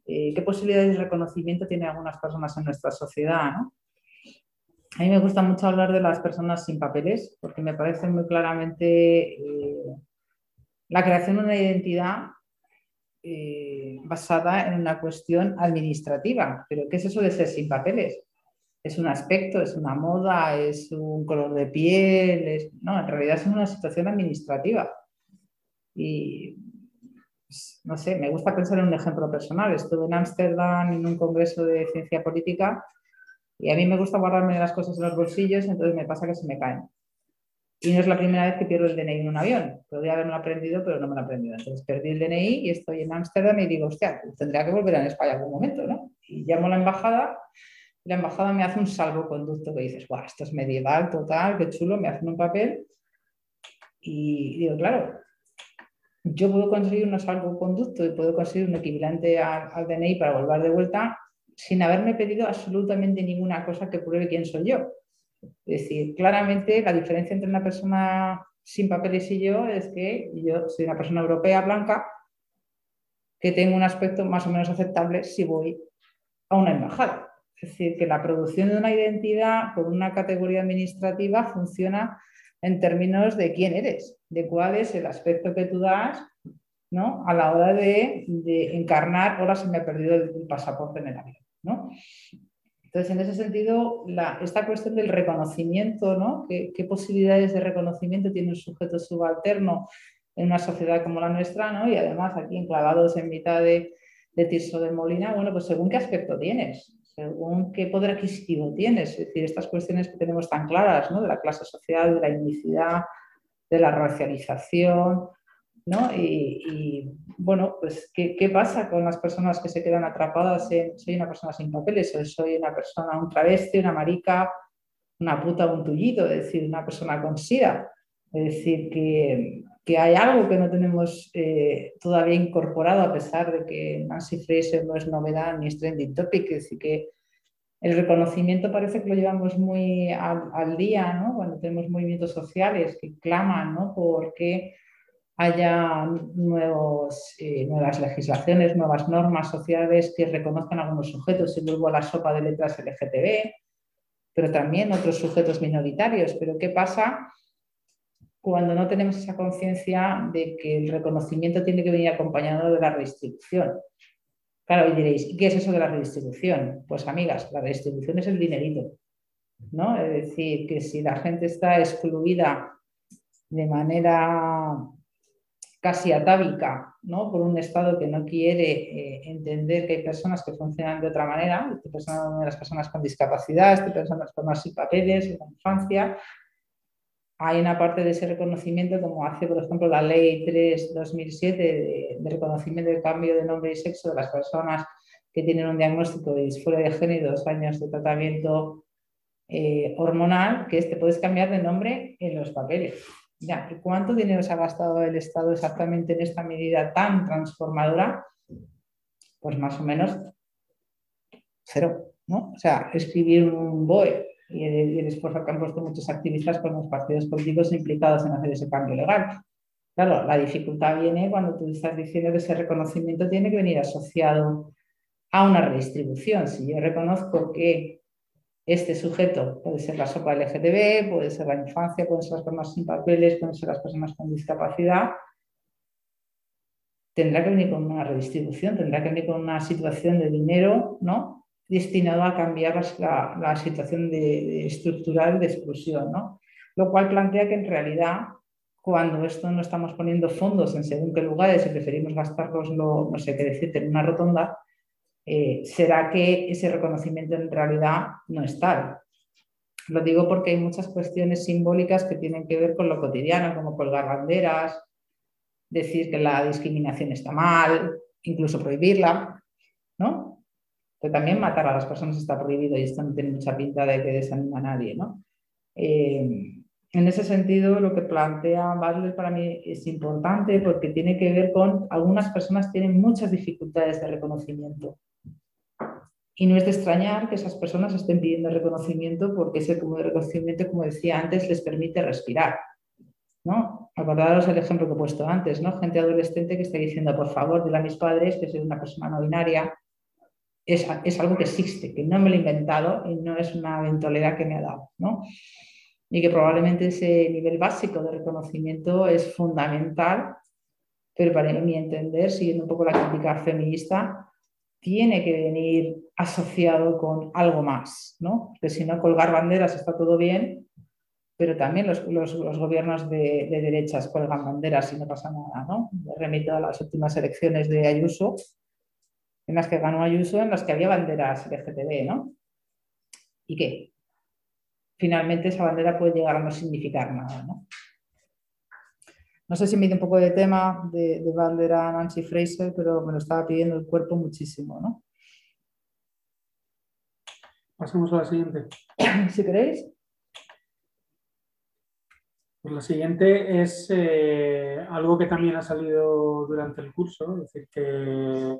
Eh, ¿Qué posibilidades de reconocimiento tienen algunas personas en nuestra sociedad? A mí me gusta mucho hablar de las personas sin papeles porque me parece muy claramente eh, la creación de una identidad eh, basada en una cuestión administrativa. Pero ¿qué es eso de ser sin papeles? Es un aspecto, es una moda, es un color de piel, no, en realidad es una situación administrativa. Y pues, no sé, me gusta pensar en un ejemplo personal. Estuve en Ámsterdam en un congreso de ciencia política y a mí me gusta guardarme las cosas en los bolsillos, entonces me pasa que se me caen. Y no es la primera vez que pierdo el DNI en un avión. Podría haberme aprendido, pero no me lo he aprendido. Entonces perdí el DNI y estoy en Ámsterdam y digo, hostia, tendría que volver a España algún momento, ¿no? Y llamo a la embajada. La embajada me hace un salvoconducto que dices, guau, esto es medieval, total, qué chulo, me hacen un papel. Y digo, claro, yo puedo conseguir un salvoconducto y puedo conseguir un equivalente al, DNI para volver de vuelta sin haberme pedido absolutamente ninguna cosa que pruebe quién soy yo. Es decir, claramente la diferencia entre una persona sin papeles y yo es que yo soy una persona europea blanca que tengo un aspecto más o menos aceptable si voy a una embajada. Es decir, que la producción de una identidad con una categoría administrativa funciona en términos de quién eres, de cuál es el aspecto que tú das ¿no? a la hora de, encarnar, ahora se me ha perdido el, pasaporte en el avión. ¿no? Entonces, en ese sentido, esta cuestión del reconocimiento, ¿no? ¿Qué, posibilidades de reconocimiento tiene un sujeto subalterno en una sociedad como la nuestra? ¿no? Y además, aquí enclavados en mitad de, de Tirso de Molina, bueno, pues según qué aspecto tienes según qué poder adquisitivo tienes. Es decir, estas cuestiones que tenemos tan claras, ¿no? De la clase social, de la indicidad, de la racialización, ¿no? Y, bueno, pues ¿qué, pasa con las personas que se quedan atrapadas soy una persona sin papeles, soy una persona, un travesti, una marica, una puta, un tullido, es decir, una persona con sida? Es decir, que, hay algo que no tenemos eh, todavía incorporado, a pesar de que Nancy Fraser no es novedad ni es trending topic, es decir, que el reconocimiento parece que lo llevamos muy al, día, cuando tenemos movimientos sociales que claman ¿no? porque haya nuevos, eh, nuevas legislaciones, nuevas normas sociales que reconozcan a algunos sujetos, y vuelvo a la sopa de letras LGTB, pero también otros sujetos minoritarios. Pero ¿qué pasa cuando no tenemos esa conciencia de que el reconocimiento tiene que venir acompañado de la redistribución. Claro, y diréis, ¿y qué es eso de la redistribución? Pues amigas, la redistribución es el dinerito, ¿no? Es decir, que si la gente está excluida de manera casi atávica, ¿no? Por un Estado que no quiere eh, entender que hay personas que funcionan de otra manera, pensando en las personas con discapacidad, estoy pensando en las personas sin papeles, en la infancia, hay una parte de ese reconocimiento, como hace, por ejemplo, la Ley 3-2007 de, reconocimiento del cambio de nombre y sexo de las personas que tienen un diagnóstico de disforia de género, dos años de tratamiento eh, hormonal, que es te puedes cambiar de nombre en los papeles. Ya, ¿Cuánto dinero se ha gastado el Estado exactamente en esta medida tan transformadora? Pues más o menos cero, ¿no? O sea, escribir un BOE y el, esfuerzo que han puesto muchos activistas con los partidos políticos implicados en hacer ese cambio legal. Claro, la dificultad viene cuando tú estás diciendo que ese reconocimiento tiene que venir asociado a una redistribución. Si yo reconozco que este sujeto puede ser la sopa LGTB, puede ser la infancia, pueden ser las personas sin papeles, pueden ser las personas con discapacidad, tendrá que venir con una redistribución, tendrá que venir con una situación de dinero ¿no? destinado a cambiar la, situación de, estructural de exclusión. ¿no? Lo cual plantea que en realidad cuando esto no estamos poniendo fondos en según qué lugares y preferimos gastarlos, no sé qué decirte, en una rotonda, eh, será que ese reconocimiento en realidad no es tal. Lo digo porque hay muchas cuestiones simbólicas que tienen que ver con lo cotidiano, como colgar banderas, decir que la discriminación está mal, incluso prohibirla, ¿no? Pero también matar a las personas está prohibido y esto no tiene mucha pinta de que desanima a nadie, ¿no? Eh, en ese sentido, lo que plantea Butler para mí es importante porque tiene que ver con algunas personas tienen muchas dificultades de reconocimiento. Y no es de extrañar que esas personas estén pidiendo reconocimiento porque ese como de reconocimiento, como decía antes, les permite respirar. ¿no? Acordaros el ejemplo que he puesto antes, ¿no? Gente adolescente que está diciendo, por favor, dile a mis padres que soy una persona no binaria. Es, es, algo que existe, que no me lo he inventado y no es una eventualidad que me ha dado, ¿no? Y que probablemente ese nivel básico de reconocimiento es fundamental, pero para mi entender, siguiendo un poco la crítica feminista, tiene que venir asociado con algo más, ¿no? Porque si no, colgar banderas está todo bien, pero también los, gobiernos de, derechas cuelgan banderas y no pasa nada, ¿no? Me remito a las últimas elecciones de Ayuso, en las que ganó Ayuso, en las que había banderas LGTB, ¿no? ¿Y qué? Finalmente esa bandera puede llegar a no significar nada, ¿no? No sé si me dio un poco de tema de, de bandera Nancy Fraser, pero me lo estaba pidiendo el cuerpo muchísimo, ¿no? Pasamos a la siguiente. <coughs> Si queréis. Pues la siguiente es eh, algo que también ha salido durante el curso, es decir, que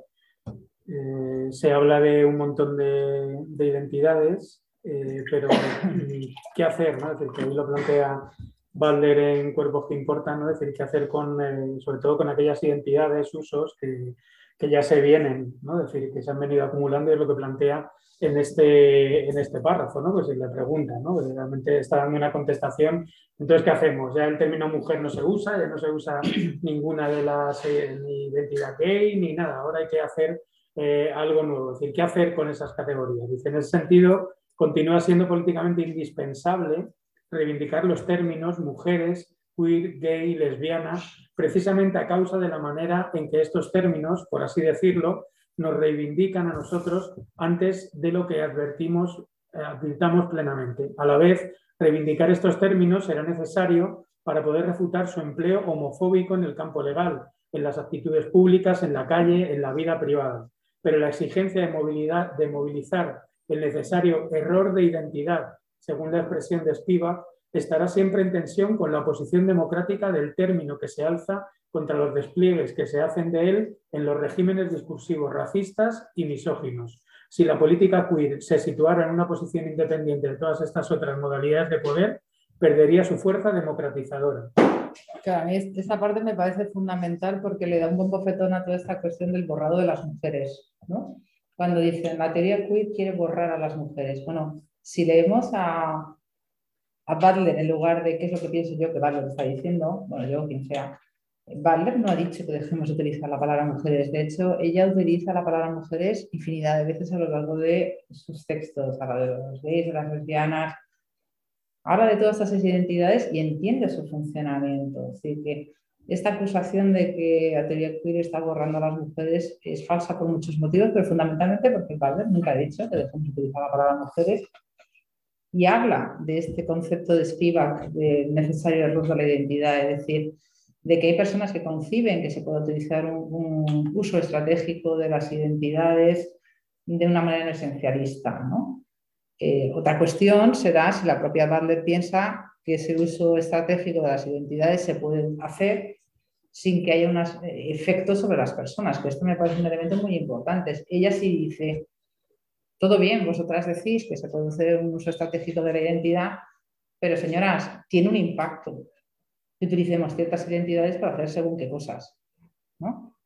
eh, se habla de un montón de, identidades, eh, pero <coughs> ¿qué hacer? Es decir, que hoy lo plantea Balder en Cuerpos que Importan, ¿no? es decir, qué hacer con, sobre todo con aquellas identidades, usos que, que, ya se vienen, ¿no? es decir, que se han venido acumulando y es lo que plantea en este, en este párrafo, ¿no? Pues si le pregunta, ¿no? Realmente está dando una contestación. Entonces, ¿qué hacemos? Ya el término mujer no se usa, ya no se usa <clears throat> ninguna de las, eh, ni identidad gay, ni nada. Ahora hay que hacer eh, algo nuevo. Es decir, ¿qué hacer con esas categorías? Dice, en ese sentido, continúa siendo políticamente indispensable reivindicar los términos mujeres, queer, gay, lesbiana, precisamente a causa de la manera en que estos términos, por así decirlo, nos reivindican a nosotros antes de lo que advertimos, eh, advirtamos plenamente. A la vez, reivindicar estos términos será necesario para poder refutar su empleo homofóbico en el campo legal, en las actitudes públicas, en la calle, en la vida privada. Pero la exigencia de, movilidad, de movilizar el necesario error de identidad según la expresión de Spivak, estará siempre en tensión con la oposición democrática del término que se alza contra los despliegues que se hacen de él en los regímenes discursivos racistas y misóginos. Si la política queer se situara en una posición independiente de todas estas otras modalidades de poder, perdería su fuerza democratizadora. Claro, a mí esta parte me parece fundamental porque le da un buen bofetón a toda esta cuestión del borrado de las mujeres. ¿no? Cuando dicen la teoría queer quiere borrar a las mujeres. Bueno, si leemos a, a Butler en lugar de qué es lo que pienso yo que Butler está diciendo, bueno, yo quien sea, Butler no ha dicho que dejemos de utilizar la palabra mujeres. De hecho, ella utiliza la palabra mujeres infinidad de veces a lo largo de sus textos. Habla de los gays, de las lesbianas, habla de todas estas identidades y entiende su funcionamiento. Decir, que esta acusación de que la teoría está borrando a las mujeres es falsa por muchos motivos, pero fundamentalmente porque Butler nunca ha dicho que dejemos de utilizar la palabra mujeres y habla de este concepto de Spivak, de necesario error de la identidad, es decir, de que hay personas que conciben que se puede utilizar un, uso estratégico de las identidades de una manera esencialista. ¿no? Eh, otra cuestión será si la propia Butler piensa que ese uso estratégico de las identidades se puede hacer sin que haya unos eh, efectos sobre las personas, que esto me parece un elemento muy importante. Ella sí dice, todo bien, vosotras decís que se hacer un uso estratégico de la identidad, pero señoras, tiene un impacto. que utilicemos ciertas identidades para hacer según qué cosas. ¿no?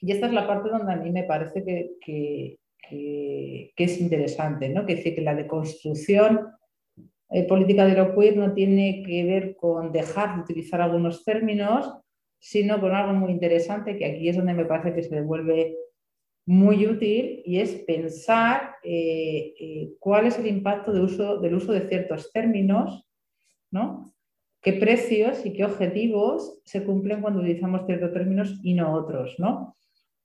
Y esta es la parte donde a mí me parece que, que, es interesante, ¿no? que dice que la deconstrucción eh, política de lo queer no tiene que ver con dejar de utilizar algunos términos, sino con algo muy interesante, que aquí es donde me parece que se devuelve muy útil, y es pensar eh, eh, cuál es el impacto uso, del uso de ciertos términos, ¿no? qué precios y qué objetivos se cumplen cuando utilizamos ciertos términos y no otros, ¿no?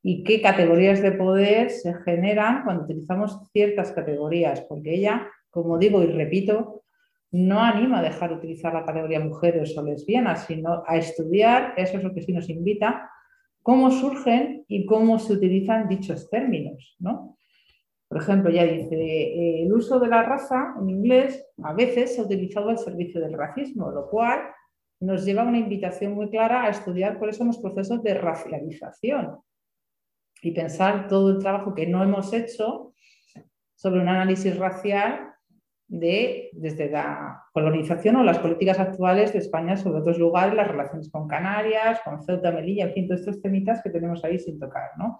y qué categorías de poder se generan cuando utilizamos ciertas categorías, porque ella, como digo y repito, no anima a dejar de utilizar la categoría mujeres o lesbianas, sino a estudiar, eso es lo que sí nos invita, cómo surgen y cómo se utilizan dichos términos. ¿no? Por ejemplo, ya dice, eh, el uso de la raza en inglés a veces se ha utilizado al servicio del racismo, lo cual nos lleva a una invitación muy clara a estudiar cuáles son los procesos de racialización y pensar todo el trabajo que no hemos hecho sobre un análisis racial de, desde la colonización o las políticas actuales de España sobre otros lugares, las relaciones con Canarias, con Ceuta, Melilla, en fin, todos estos temitas que tenemos ahí sin tocar. ¿no?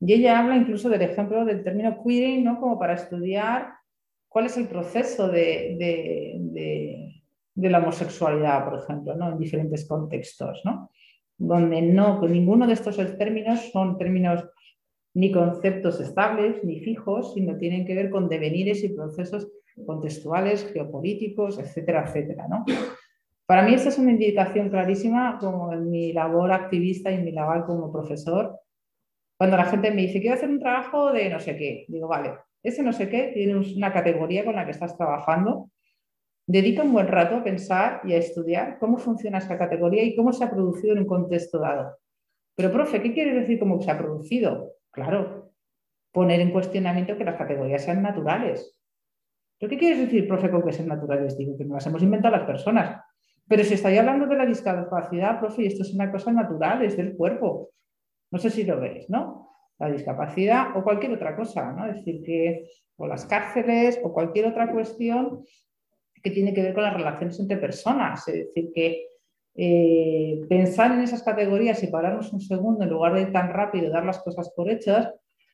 Y ella habla incluso del ejemplo del término queering, ¿no? como para estudiar cuál es el proceso de, de, de, la homosexualidad, por ejemplo, ¿no? en diferentes contextos. ¿no? donde no, ninguno de estos términos son términos ni conceptos estables ni fijos, sino tienen que ver con devenires y procesos contextuales, geopolíticos, etcétera, etcétera. ¿no? Para mí esta es una indicación clarísima como en mi labor activista y en mi labor como profesor. Cuando la gente me dice, quiero hacer un trabajo de no sé qué, digo, vale, ese no sé qué tiene una categoría con la que estás trabajando Dedica un buen rato a pensar y a estudiar cómo funciona esta categoría y cómo se ha producido en un contexto dado. Pero, profe, ¿qué quiere decir cómo se ha producido? Claro, poner en cuestionamiento que las categorías sean naturales. ¿Pero qué quieres decir, profe, con que sean naturales? Digo que no las hemos inventado las personas. Pero si estoy hablando de la discapacidad, profe, y esto es una cosa natural, es del cuerpo. No sé si lo veis, ¿no? La discapacidad o cualquier otra cosa, ¿no? Es decir, que o las cárceles o cualquier otra cuestión que tiene que ver con las relaciones entre personas. Es decir, que eh, pensar en esas categorías y pararnos un segundo en lugar de ir tan rápido y dar las cosas por hechas,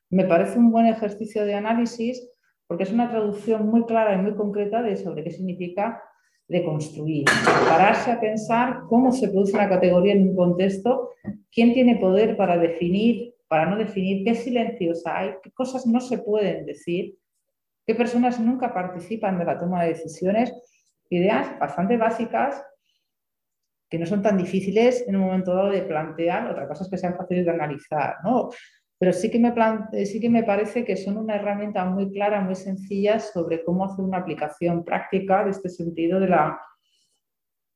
me parece un buen ejercicio de análisis porque es una traducción muy clara y muy concreta de sobre qué significa deconstruir. Pararse a pensar cómo se produce una categoría en un contexto, quién tiene poder para definir, para no definir, qué silencios hay, qué cosas no se pueden decir qué personas nunca participan de la toma de decisiones, ideas bastante básicas que no son tan difíciles en un momento dado de plantear, otra cosa es que sean fáciles de analizar, ¿no? Pero sí que, me sí que me parece que son una herramienta muy clara, muy sencilla sobre cómo hacer una aplicación práctica de este sentido de la,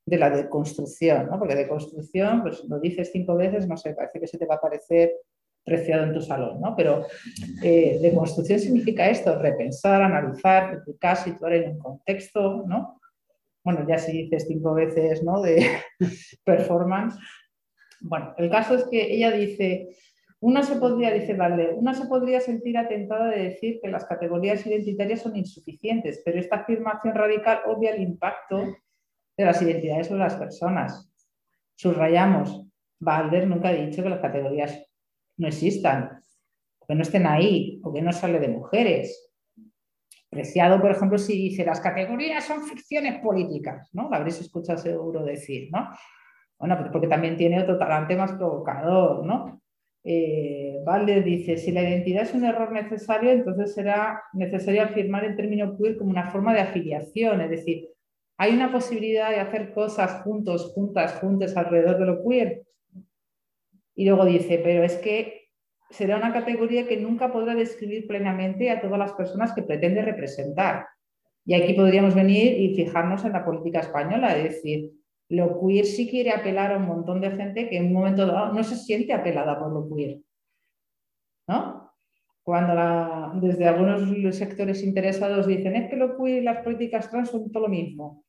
de la deconstrucción, ¿no? Porque deconstrucción, pues lo dices cinco veces, no sé, parece que se te va a parecer preciado en tu salón, ¿no? Pero eh, de construcción significa esto, repensar, analizar, explicar, situar en un contexto, ¿no? Bueno, ya si dices cinco veces, ¿no? De <laughs> performance. Bueno, el caso es que ella dice, una se podría, dice vale, una se podría sentir atentada de decir que las categorías identitarias son insuficientes, pero esta afirmación radical obvia el impacto de las identidades sobre las personas. Subrayamos, Valder nunca ha dicho que las categorías no existan, que no estén ahí, o que no sale de mujeres. Preciado, por ejemplo, si dice las categorías son ficciones políticas, ¿no? Lo habréis escuchado seguro decir, ¿no? Bueno, pues porque también tiene otro talante más provocador, ¿no? Eh, dice, si la identidad es un error necesario, entonces será necesario afirmar el término queer como una forma de afiliación, es decir, hay una posibilidad de hacer cosas juntos, juntas, juntas alrededor de lo queer. Y luego dice, pero es que será una categoría que nunca podrá describir plenamente a todas las personas que pretende representar. Y aquí podríamos venir y fijarnos en la política española, es decir, lo queer sí quiere apelar a un montón de gente que en un momento dado no se siente apelada por lo queer. ¿No? Cuando desde algunos sectores interesados dicen es que lo queer y las políticas trans son todo lo mismo.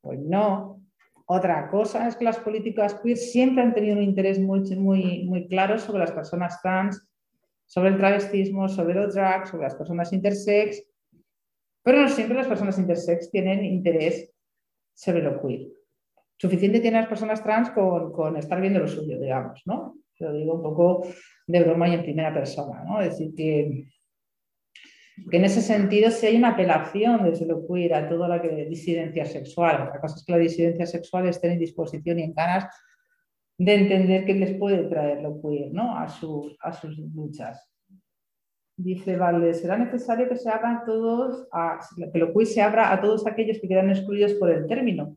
Pues no, otra cosa es que las políticas queer siempre han tenido un interés muy, muy, muy claro sobre las personas trans, sobre el travestismo, sobre los drag, sobre las personas intersex, pero no siempre las personas intersex tienen interés sobre lo queer. suficiente tienen las personas trans con, estar viendo lo suyo, digamos, ¿no? Lo digo un poco de broma y en primera persona, ¿no? Es decir, que, que en ese sentido si hay una apelación desde lo queer a toda la disidencia sexual. Otra cosa es que la disidencia sexual esté en disposición y en ganas de entender qué les puede traer lo queer ¿no? a, sus, a sus luchas. Dice, vale, será necesario que se abran todos, a, que lo queer se abra a todos aquellos que quedan excluidos por el término,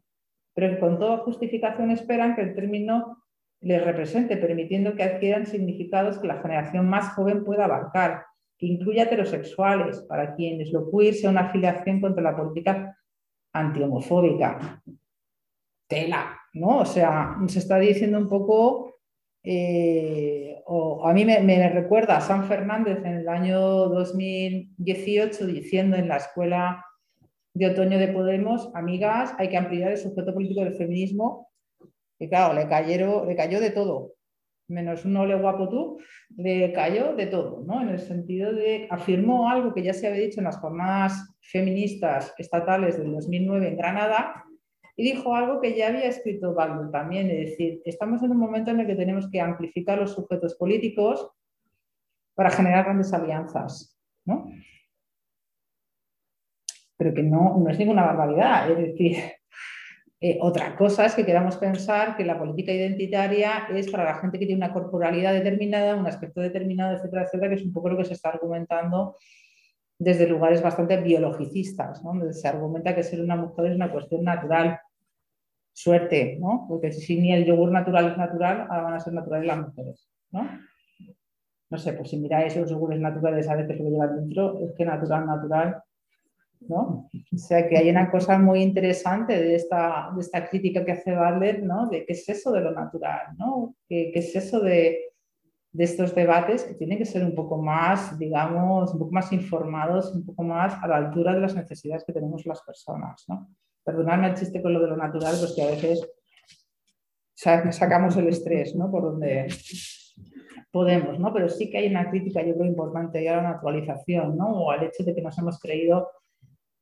pero con toda justificación esperan que el término les represente, permitiendo que adquieran significados que la generación más joven pueda abarcar, que incluya heterosexuales, para quienes lo queer sea una afiliación contra la política antihomofóbica. Tela, ¿no? O sea, se está diciendo un poco, eh, o a mí me, recuerda a San Fernández en el año 2018 diciendo en la escuela de otoño de Podemos, amigas, hay que ampliar el sujeto político del feminismo. Y claro, le, cayeron, le cayó de todo, menos un ole guapo tú, le cayó de todo, ¿no? En el sentido de, afirmó algo que ya se había dicho en las jornadas feministas estatales del 2009 en Granada, y dijo algo que ya había escrito Baldwin también, es decir, estamos en un momento en el que tenemos que amplificar los sujetos políticos para generar grandes alianzas, ¿no? Pero que no, no es ninguna barbaridad, es decir, eh, otra cosa es que queramos pensar que la política identitaria es para la gente que tiene una corporalidad determinada, un aspecto determinado, etcétera, etcétera, que es un poco lo que se está argumentando desde lugares bastante biologicistas, donde se argumenta que ser una mujer es una cuestión natural. Suerte, ¿no? Porque si ni el yogur natural es natural, ahora van a ser naturales las mujeres, ¿no? No sé, pues si miráis los yogures naturales, a ver qué es lo que llevan dentro, es que natural, natural, ¿no? O sea que hay una cosa muy interesante de esta, de esta crítica que hace Butler, ¿no? De qué es eso de lo natural, ¿no? ¿Qué, qué es eso de, de, estos debates que tienen que ser un poco más, digamos, un poco más informados, un poco más a la altura de las necesidades que tenemos las personas, ¿no? Perdonadme el chiste con lo de lo natural, pues que a veces sacamos el estrés, ¿no? Por donde podemos, ¿no? Pero sí que hay una crítica, yo creo, importante ya a la naturalización, ¿no? O al hecho de que nos hemos creído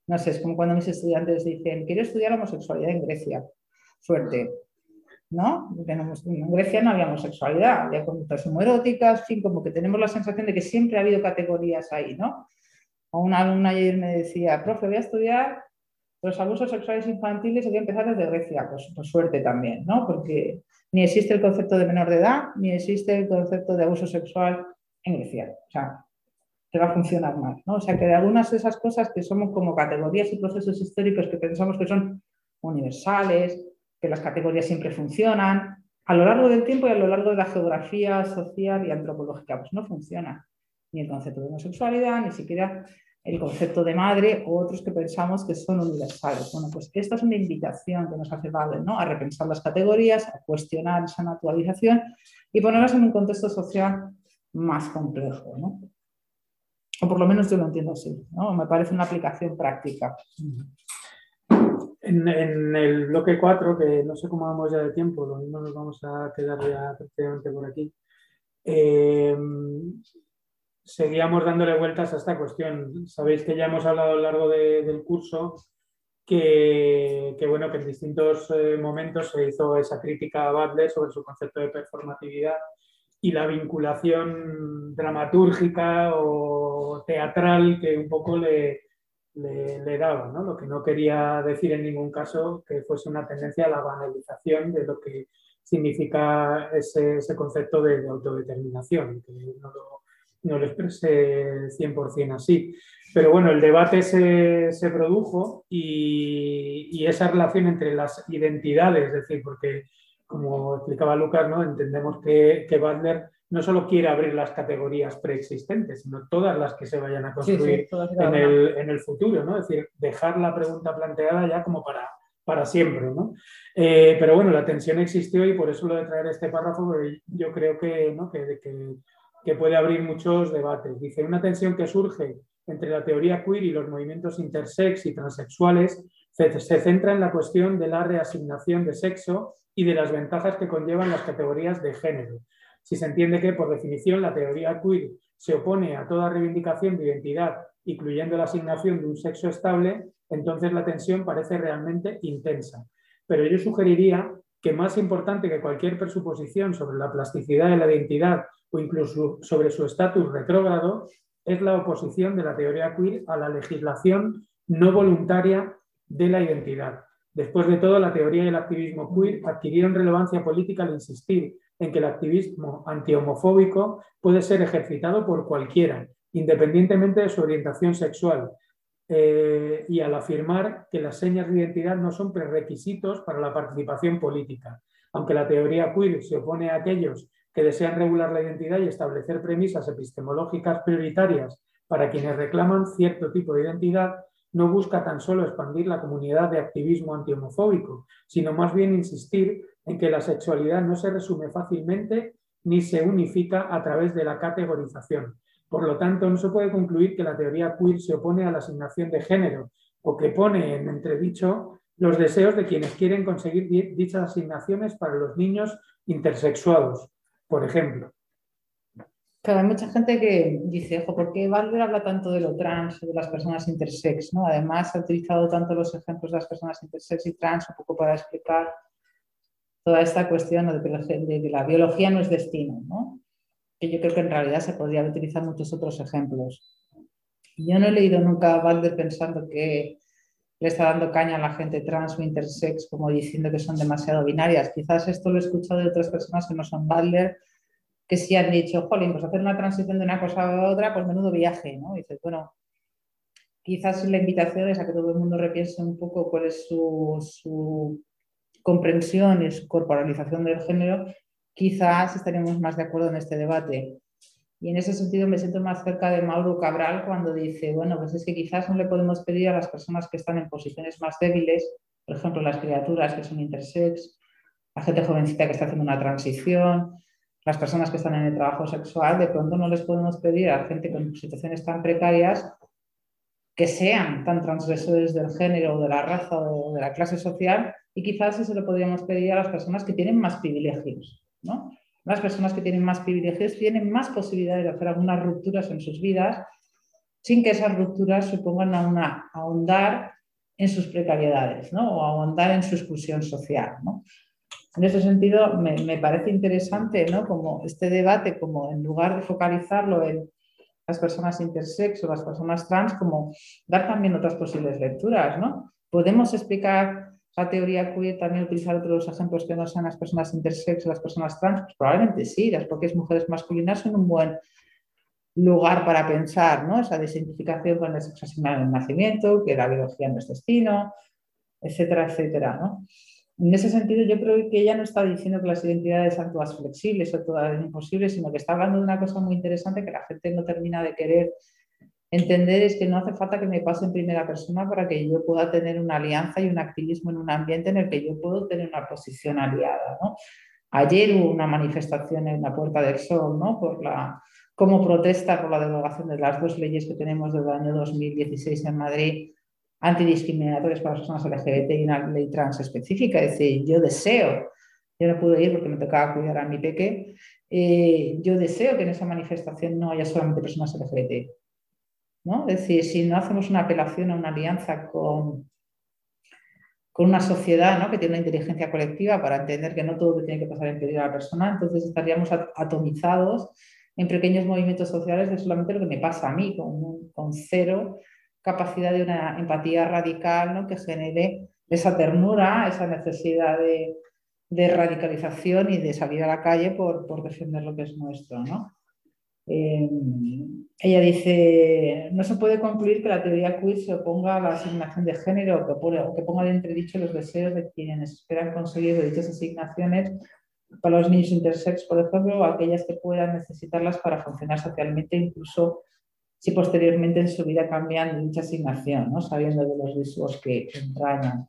no sé, es como cuando mis estudiantes dicen, quiero estudiar homosexualidad en Grecia. Suerte. ¿No? en Grecia no había homosexualidad, había conductas homoeróticas, en fin, como que tenemos la sensación de que siempre ha habido categorías ahí, ¿no? O una alumna ayer me decía, profe, voy a estudiar los abusos sexuales infantiles y voy a empezar desde Grecia. Pues, pues suerte también, ¿no? Porque ni existe el concepto de menor de edad, ni existe el concepto de abuso sexual en Grecia. O sea, va a funcionar más. ¿no? O sea que de algunas de esas cosas que somos como categorías y procesos históricos que pensamos que son universales, que las categorías siempre funcionan, a lo largo del tiempo y a lo largo de la geografía social y antropológica, pues no funciona. Ni el concepto de homosexualidad, ni siquiera el concepto de madre o otros que pensamos que son universales. Bueno, pues esta es una invitación que nos hace Babel, ¿no? A repensar las categorías, a cuestionar esa naturalización y ponerlas en un contexto social más complejo, ¿no? O por lo menos yo lo entiendo así, ¿no? Me parece una aplicación práctica. En, el bloque 4, que no sé cómo vamos ya de tiempo, lo mismo nos vamos a quedar ya prácticamente por aquí, eh, seguíamos dándole vueltas a esta cuestión. Sabéis que ya hemos hablado a lo largo del curso que, bueno, que en distintos eh, momentos se hizo esa crítica a Butler sobre su concepto de performatividad y la vinculación dramatúrgica o teatral que un poco le, le, daba, ¿no? lo que no quería decir en ningún caso que fuese una tendencia a la banalización de lo que significa ese, ese concepto de, autodeterminación, que no lo, no lo expresé 100% así. Pero bueno, el debate se, se produjo y, y, esa relación entre las identidades, es decir, porque como explicaba Lucas, ¿no? entendemos que, que Butler no solo quiere abrir las categorías preexistentes, sino todas las que se vayan a construir en, el, en, el, futuro, ¿no? Es decir, dejar la pregunta planteada ya como para, para siempre, ¿no? Eh, pero bueno, la tensión existió y por eso lo de traer este párrafo, yo creo que, ¿no? que, que, que, puede abrir muchos debates. Dice, una tensión que surge entre la teoría queer y los movimientos intersex y transexuales se, se centra en la cuestión de la reasignación de sexo y de las ventajas que conllevan las categorías de género. Si se entiende que, por definición, la teoría queer se opone a toda reivindicación de identidad, incluyendo la asignación de un sexo estable, entonces la tensión parece realmente intensa. pero yo sugeriría que más importante que cualquier presuposición sobre la plasticidad de la identidad o incluso sobre su estatus retrógrado es la oposición de la teoría queer a la legislación no voluntaria de la identidad. Después de todo, la teoría y el activismo queer adquirieron relevancia política al insistir en que el activismo antihomofóbico puede ser ejercitado por cualquiera, independientemente de su orientación sexual, eh, y al afirmar que las señas de identidad no son prerequisitos para la participación política. Aunque la teoría queer se opone a aquellos que desean regular la identidad y establecer premisas epistemológicas prioritarias para quienes reclaman cierto tipo de identidad, no busca tan solo expandir la comunidad de activismo antihomofóbico, sino más bien insistir en que la sexualidad no se resume fácilmente ni se unifica a través de la categorización. Por lo tanto, no se puede concluir que la teoría queer se opone a la asignación de género o que pone en entredicho los deseos de quienes quieren conseguir dichas asignaciones para los niños intersexuados, por ejemplo. Claro, hay mucha gente que dice, ojo, ¿por qué Valver habla tanto de lo trans, de las personas intersex? ¿no? Además, ha utilizado tanto los ejemplos de las personas intersex y trans un poco para explicar toda esta cuestión de que la, biología no es destino, ¿no? que yo creo que en realidad se podría utilizar muchos otros ejemplos. Yo no he leído nunca a Valder pensando que le está dando caña a la gente trans o intersex como diciendo que son demasiado binarias. Quizás esto lo he escuchado de otras personas que no son Valder que si han dicho, jolín, pues hacer una transición de una cosa a otra, pues menudo viaje, ¿no? Y bueno, quizás la invitación es a que todo el mundo repiense un poco cuál es su, comprensión y su corporalización del género, quizás estaríamos más de acuerdo en este debate. Y en ese sentido me siento más cerca de Mauro Cabral cuando dice, bueno, pues es que quizás no le podemos pedir a las personas que están en posiciones más débiles, por ejemplo, las criaturas que son intersex, la gente jovencita que está haciendo una transición, las personas que están en el trabajo sexual, de pronto no les podemos pedir a gente con situaciones tan precarias que sean tan transgresores del género, de la raza o de la clase social, y quizás se lo podríamos pedir a las personas que tienen más privilegios. ¿no? Las personas que tienen más privilegios tienen más posibilidades de hacer algunas rupturas en sus vidas sin que esas rupturas supongan una, ahondar en sus precariedades ¿no? o ahondar en su exclusión social. ¿no? En ese sentido, me, parece interesante, ¿no? Como este debate, como en lugar de focalizarlo en las personas intersex o las personas trans, como dar también otras posibles lecturas, ¿no? Podemos explicar la teoría queer, también utilizar otros ejemplos que no sean las personas intersex o las personas trans, pues probablemente sí, las propias mujeres masculinas son un buen lugar para pensar, ¿no? Esa desidentificación con el sexo asignado en el nacimiento, que la biología no es destino, etcétera, etcétera, ¿no? En ese sentido, yo creo que ella no está diciendo que las identidades sean todas flexibles o todas imposibles, sino que está hablando de una cosa muy interesante que la gente no termina de querer entender, es que no hace falta que me pase en primera persona para que yo pueda tener una alianza y un activismo en un ambiente en el que yo puedo tener una posición aliada. Ayer hubo una manifestación en la Puerta del Sol ¿no? por la, como protesta por la derogación de las dos leyes que tenemos del año 2016 en Madrid antidiscriminatorias para las personas LGBT y una ley trans específica. Es decir, yo deseo, yo no pude ir porque me tocaba cuidar a mi peque, eh, yo deseo que en esa manifestación no haya solamente personas LGBT. ¿no? Es decir, si no hacemos una apelación a una alianza con, con una sociedad ¿no? que tiene una inteligencia colectiva para entender que no todo tiene que pasar en pedir a la persona, entonces estaríamos atomizados en pequeños movimientos sociales de solamente lo que me pasa a mí, con, con cero capacidad de una empatía radical ¿no? que genere esa ternura, esa necesidad de, radicalización y de salir a la calle por, defender lo que es nuestro. ¿no? Eh, ella dice, no se puede concluir que la teoría queer se oponga a la asignación de género o que, ponga de entredicho los deseos de quienes esperan conseguir dichas asignaciones para los niños intersex, por ejemplo, o aquellas que puedan necesitarlas para funcionar socialmente, incluso si posteriormente en su vida cambian dicha asignación, ¿no? sabiendo de los riesgos que entrañan.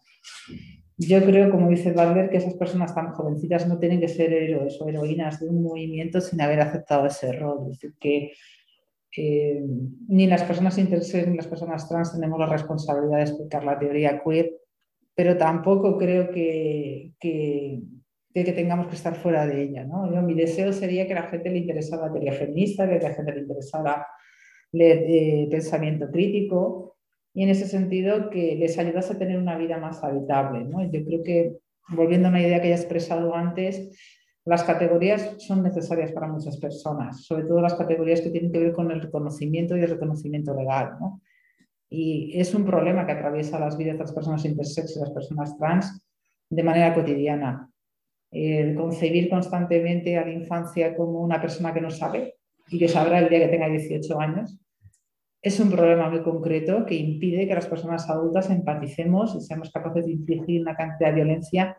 Yo creo, como dice Valver, que esas personas tan jovencitas no tienen que ser héroes o heroínas de un movimiento sin haber aceptado ese rol. Es decir, que eh, ni las personas intersex ni las personas trans tenemos la responsabilidad de explicar la teoría queer, pero tampoco creo que, que, que tengamos que estar fuera de ella. ¿no? mi deseo sería que la gente le interesara la teoría feminista, que la gente le interesara eh, pensamiento crítico y en ese sentido que les ayudase a tener una vida más habitable. ¿no? Yo creo que volviendo a una idea que ya he expresado antes, las categorías son necesarias para muchas personas, sobre todo las categorías que tienen que ver con el reconocimiento y el reconocimiento legal. Y es un problema que atraviesa las vidas de las personas intersex y las personas trans de manera cotidiana. Concebir constantemente a la infancia como una persona que no sabe y que sabrá el día que tenga 18 años es un problema muy concreto que impide que las personas adultas empaticemos y seamos capaces de infligir una cantidad de violencia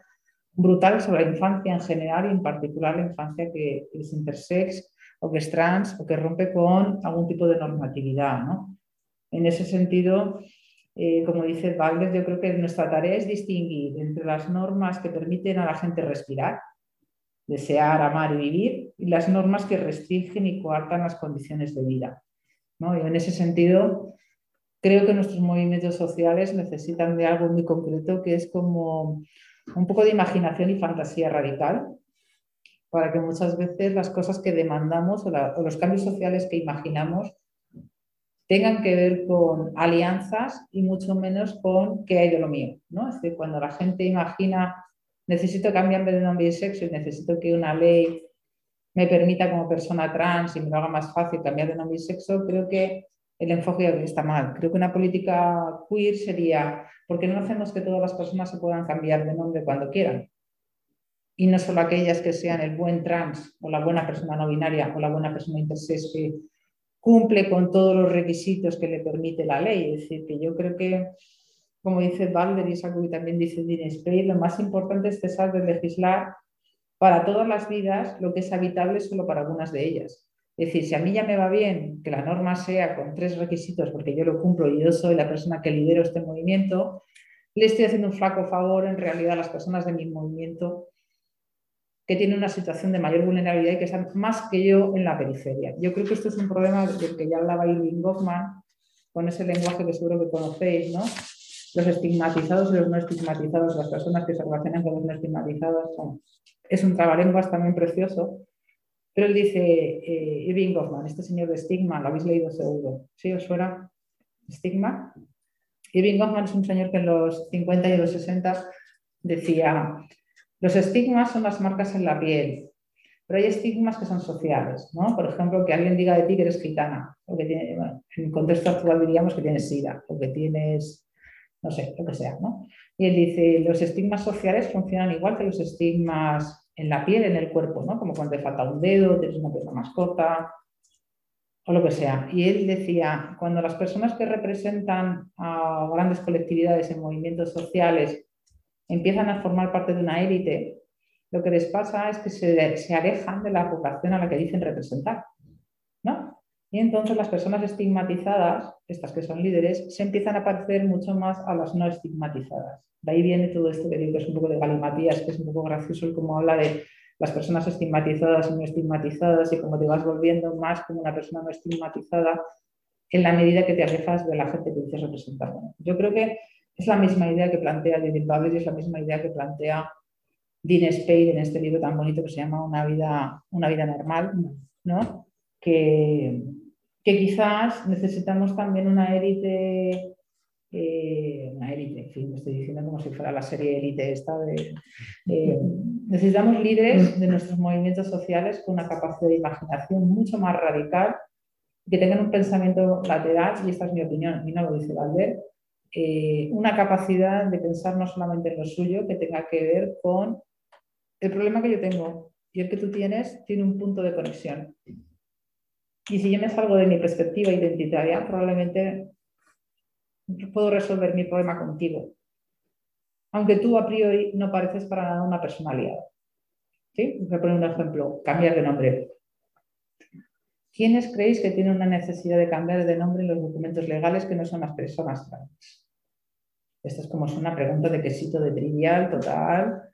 brutal sobre la infancia en general y en particular la infancia que es intersex o que es trans o que rompe con algún tipo de normatividad. En ese sentido, eh, como dice Wagner, yo creo que nuestra tarea es distinguir entre las normas que permiten a la gente respirar, desear, amar y vivir, y las normas que restringen y coartan las condiciones de vida. ¿no? Y en ese sentido, creo que nuestros movimientos sociales necesitan de algo muy concreto que es como un poco de imaginación y fantasía radical para que muchas veces las cosas que demandamos o, los cambios sociales que imaginamos tengan que ver con alianzas y mucho menos con qué hay de lo mío. ¿no? Es decir, cuando la gente imagina necesito cambiarme de nombre y sexo y necesito que una ley me permita como persona trans y me lo haga más fácil cambiar de nombre y sexo, creo que el enfoque está mal. Creo que una política queer sería, ¿por qué no hacemos que todas las personas se puedan cambiar de nombre cuando quieran? Y no solo aquellas que sean el buen trans o la buena persona no binaria o la buena persona intersex que cumple con todos los requisitos que le permite la ley. Es decir, que yo creo que, como dice Balder y algo que también dice Spey, lo más importante es cesar de legislar para todas las vidas lo que es habitable solo para algunas de ellas. Es decir, si a mí ya me va bien que la norma sea con tres requisitos porque yo lo cumplo y yo soy la persona que lidero este movimiento, le estoy haciendo un flaco favor en realidad a las personas de mi movimiento que tienen una situación de mayor vulnerabilidad y que están más que yo en la periferia. Yo creo que esto es un problema del que ya hablaba Irving Goffman con ese lenguaje que seguro que conocéis, ¿no? Los estigmatizados y los no estigmatizados, las personas que se relacionan con los no estigmatizados. Es un trabalenguas también precioso pero él dice, eh, Irving Goffman, este señor de Stigma, lo habéis leído seguro. ¿Sí os suena? Stigma. Irving Goffman es un señor que en los 50 y los 60 decía, los estigmas son las marcas en la piel, pero hay estigmas que son sociales, ¿no? Por ejemplo, que alguien diga de ti que eres gitana, o que tiene, en el contexto actual diríamos que tienes sida, o que tienes, no sé, lo que sea, ¿no? Y él dice, los estigmas sociales funcionan igual que los estigmas en la piel, en el cuerpo, ¿no? Como cuando te falta un dedo, tienes una pierna más corta o lo que sea. Y él decía, cuando las personas que representan a grandes colectividades en movimientos sociales empiezan a formar parte de una élite, lo que les pasa es que se, se alejan de la población a la que dicen representar, ¿no? Y entonces las personas estigmatizadas, estas que son líderes, se empiezan a parecer mucho más a las no estigmatizadas. De ahí viene todo esto que digo que es un poco de galimatías, que es un poco gracioso el cómo habla de las personas estigmatizadas y no estigmatizadas y cómo te vas volviendo más como una persona no estigmatizada en la medida que te alejas de la gente que dices representar. Yo creo que es la misma idea que plantea David Babel y es la misma idea que plantea Dean Spade en este libro tan bonito que se llama Una vida, una vida normal, ¿no? que, que quizás necesitamos también una élite eh, una élite, en fin, me estoy diciendo como si fuera la serie élite esta necesitamos líderes de nuestros movimientos sociales con una capacidad de imaginación mucho más radical, que tengan un pensamiento lateral, y esta es mi opinión, y no lo dice Valder, eh, una capacidad de pensar no solamente en lo suyo, que tenga que ver con el problema que yo tengo y el que tú tienes tiene un punto de conexión. Y si yo me salgo de mi perspectiva identitaria, probablemente puedo resolver mi problema contigo. Aunque tú a priori no pareces para nada una personalidad. ¿Sí? Voy a poner un ejemplo, cambiar de nombre. ¿Quiénes creéis que tienen una necesidad de cambiar de nombre en los documentos legales que no son las personas trans? Esto es como una pregunta de quesito de trivial, total.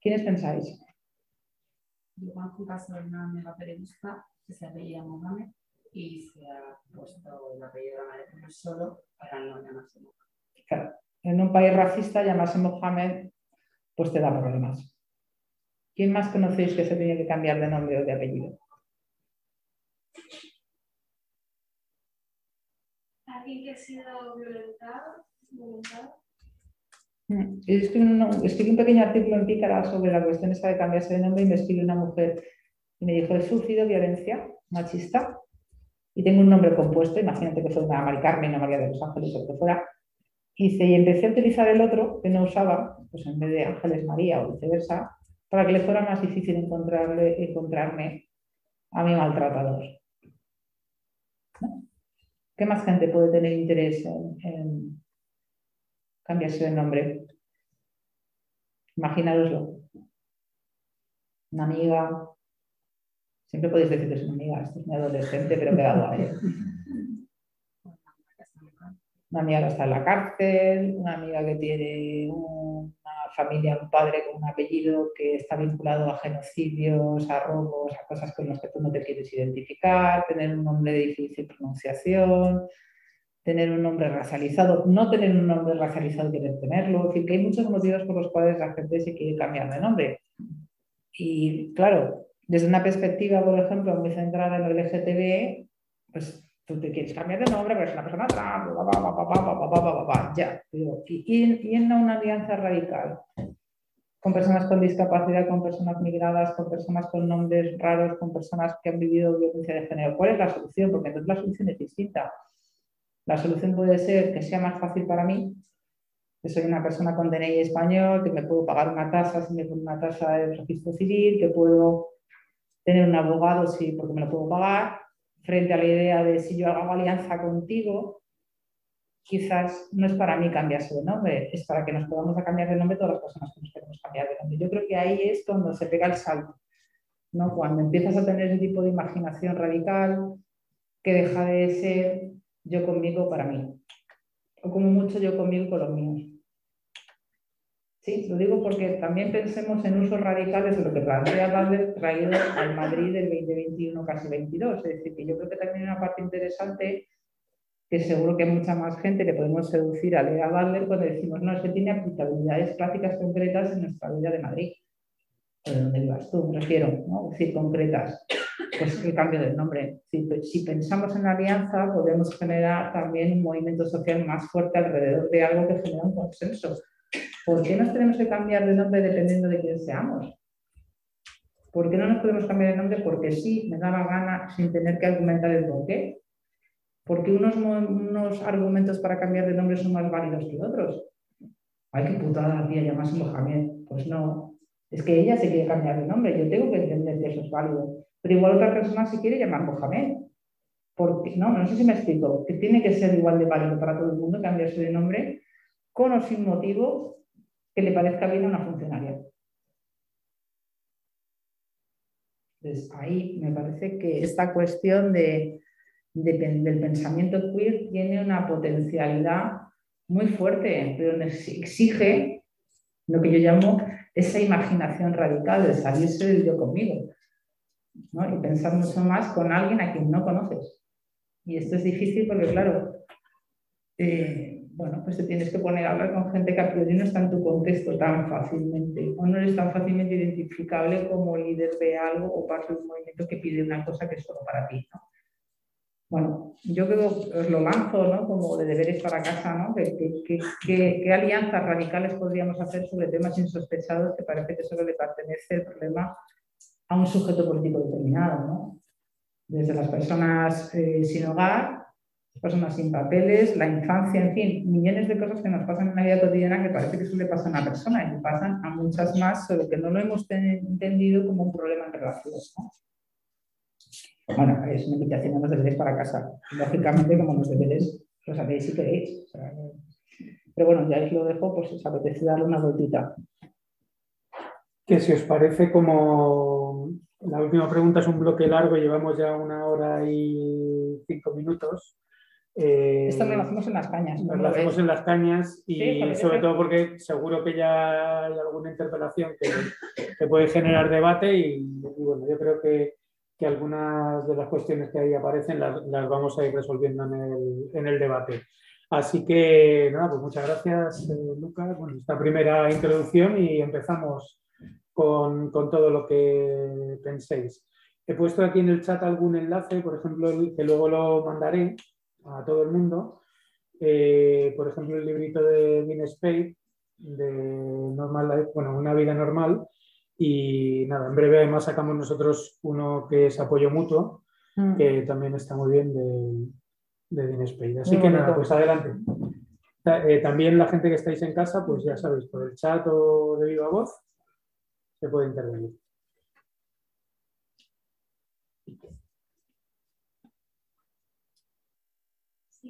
¿Quiénes pensáis? Yo caso de una amiga periodista que se apellida Mohamed y se ha puesto el apellido de la madre solo para no llamarse Mohamed. Claro. En un país racista llamarse Mohamed pues te da problemas. ¿Quién más conocéis que se tiene que cambiar de nombre o de apellido? ¿Alguien que ha sido violentado? violentado? Mm. Escribí un, pequeño artículo en Pícara sobre la cuestión esa de cambiarse de nombre y me escribió una mujer y me dijo, he sufrido violencia machista y tengo un nombre compuesto, imagínate que soy una Mari Carmen, una María de los Ángeles o que fuera, y, y empecé a utilizar el otro que no usaba, pues en vez de Ángeles María o viceversa, para que le fuera más difícil encontrarle, encontrarme a mi maltratador. ¿Qué más gente puede tener interés en, cambiarse de nombre? Imaginaroslo. Una amiga. Siempre podéis decir que es una amiga, es una adolescente, pero queda guay. Una amiga que está en la cárcel, una amiga que tiene una familia, un padre con un apellido que está vinculado a genocidios, a robos, a cosas con las que tú no te quieres identificar, tener un nombre de difícil pronunciación, tener un nombre racializado, no tener un nombre racializado querer tenerlo, es decir, que hay muchos motivos por los cuales la gente se quiere cambiar de nombre. Y claro, desde una perspectiva, por ejemplo, muy centrada en el LGTB, pues tú te quieres cambiar de nombre, pero es una persona trans, ya. Y, en una alianza radical con personas con discapacidad, con personas migradas, con personas con nombres raros, con personas que han vivido violencia de género. ¿Cuál es la solución? Porque entonces la solución es distinta. La solución puede ser que sea más fácil para mí, que soy una persona con DNI español, que me puedo pagar una tasa si me pongo una tasa de registro civil, que puedo tener un abogado sí, porque me lo puedo pagar, frente a la idea de si yo hago alianza contigo, quizás no es para mí cambiarse de nombre, es para que nos podamos cambiar de nombre todas las personas que nos queremos cambiar de nombre. Yo creo que ahí es cuando se pega el salto, ¿no? cuando empiezas a tener ese tipo de imaginación radical que deja de ser yo conmigo para mí, o como mucho yo conmigo con los míos. Sí, lo digo porque también pensemos en usos radicales de lo que plantea Butler traído al Madrid del 2021, casi 22. Es decir, que yo creo que también una parte interesante que seguro que mucha más gente le podemos seducir a leer a cuando decimos, no, es que tiene aplicabilidades prácticas concretas en nuestra vida de Madrid. ¿O de dónde vivas tú? Me refiero, ¿no? Es decir, concretas. Pues el cambio del nombre. Si, si pensamos en la alianza, podemos generar también un movimiento social más fuerte alrededor de algo que genera un consenso ¿Por qué nos tenemos que cambiar de nombre dependiendo de quién seamos? ¿Por qué no nos podemos cambiar de nombre? Porque sí, me daba gana sin tener que argumentar el por qué. Porque unos, unos argumentos para cambiar de nombre son más válidos que otros. Ay, qué putada, tía, llamarse Mohamed. Pues no. Es que ella se quiere cambiar de nombre. Yo tengo que entender que eso es válido. Pero igual otra persona se quiere llamar Mohamed. Porque, no, no sé si me explico. Que tiene que ser igual de válido para todo el mundo cambiarse de nombre con o sin motivo que le parezca bien a una funcionaria. Entonces, ahí me parece que esta cuestión de, del pensamiento queer tiene una potencialidad muy fuerte, pero exige lo que yo llamo esa imaginación radical de salirse del yo conmigo y pensar mucho más con alguien a quien no conoces. Y esto es difícil porque, claro, eh, bueno, pues te tienes que poner a hablar con gente que a priori no está en tu contexto tan fácilmente o no eres tan fácilmente identificable como líder de algo o parte de un movimiento que pide una cosa que es solo para ti. ¿no? Bueno, yo creo, os lo lanzo ¿no? como de deberes para casa, ¿no? ¿Qué, alianzas radicales podríamos hacer sobre temas insospechados que parece que solo le pertenece el problema a un sujeto político determinado? ¿no? Desde las personas eh, sin hogar personas sin papeles, la infancia, en fin, millones de cosas que nos pasan en la vida cotidiana que parece que eso le pasa a una persona y le pasan a muchas más, solo que no lo hemos entendido como un problema en relación. Bueno, es una invitación a los deberes para casa. Lógicamente, como los deberes los hacéis si queréis. pero bueno, ya os lo dejo, pues os apetece darle una vueltita. Que si os parece como la última pregunta es un bloque largo, llevamos ya una hora y cinco minutos. Eh, Esto lo hacemos en las cañas. lo hacemos en las cañas y sobre todo porque seguro que ya hay alguna interpelación que, puede generar debate y, bueno, yo creo que, que, algunas de las cuestiones que ahí aparecen las, las vamos a ir resolviendo en el, en el, debate. Así que nada, pues muchas gracias, eh, Lucas, por esta primera introducción y empezamos con, con todo lo que penséis. He puesto aquí en el chat algún enlace, por ejemplo, que luego lo mandaré, a todo el mundo. Eh, por ejemplo, el librito de Dean Spade, normal, bueno, una vida normal. Y nada, en breve además sacamos nosotros uno que es apoyo mutuo, mm. que también está muy bien de, de Dinespay. Así que nada, pues adelante. Eh, también la gente que estáis en casa, pues ya sabéis, por el chat o de viva voz, se puede intervenir.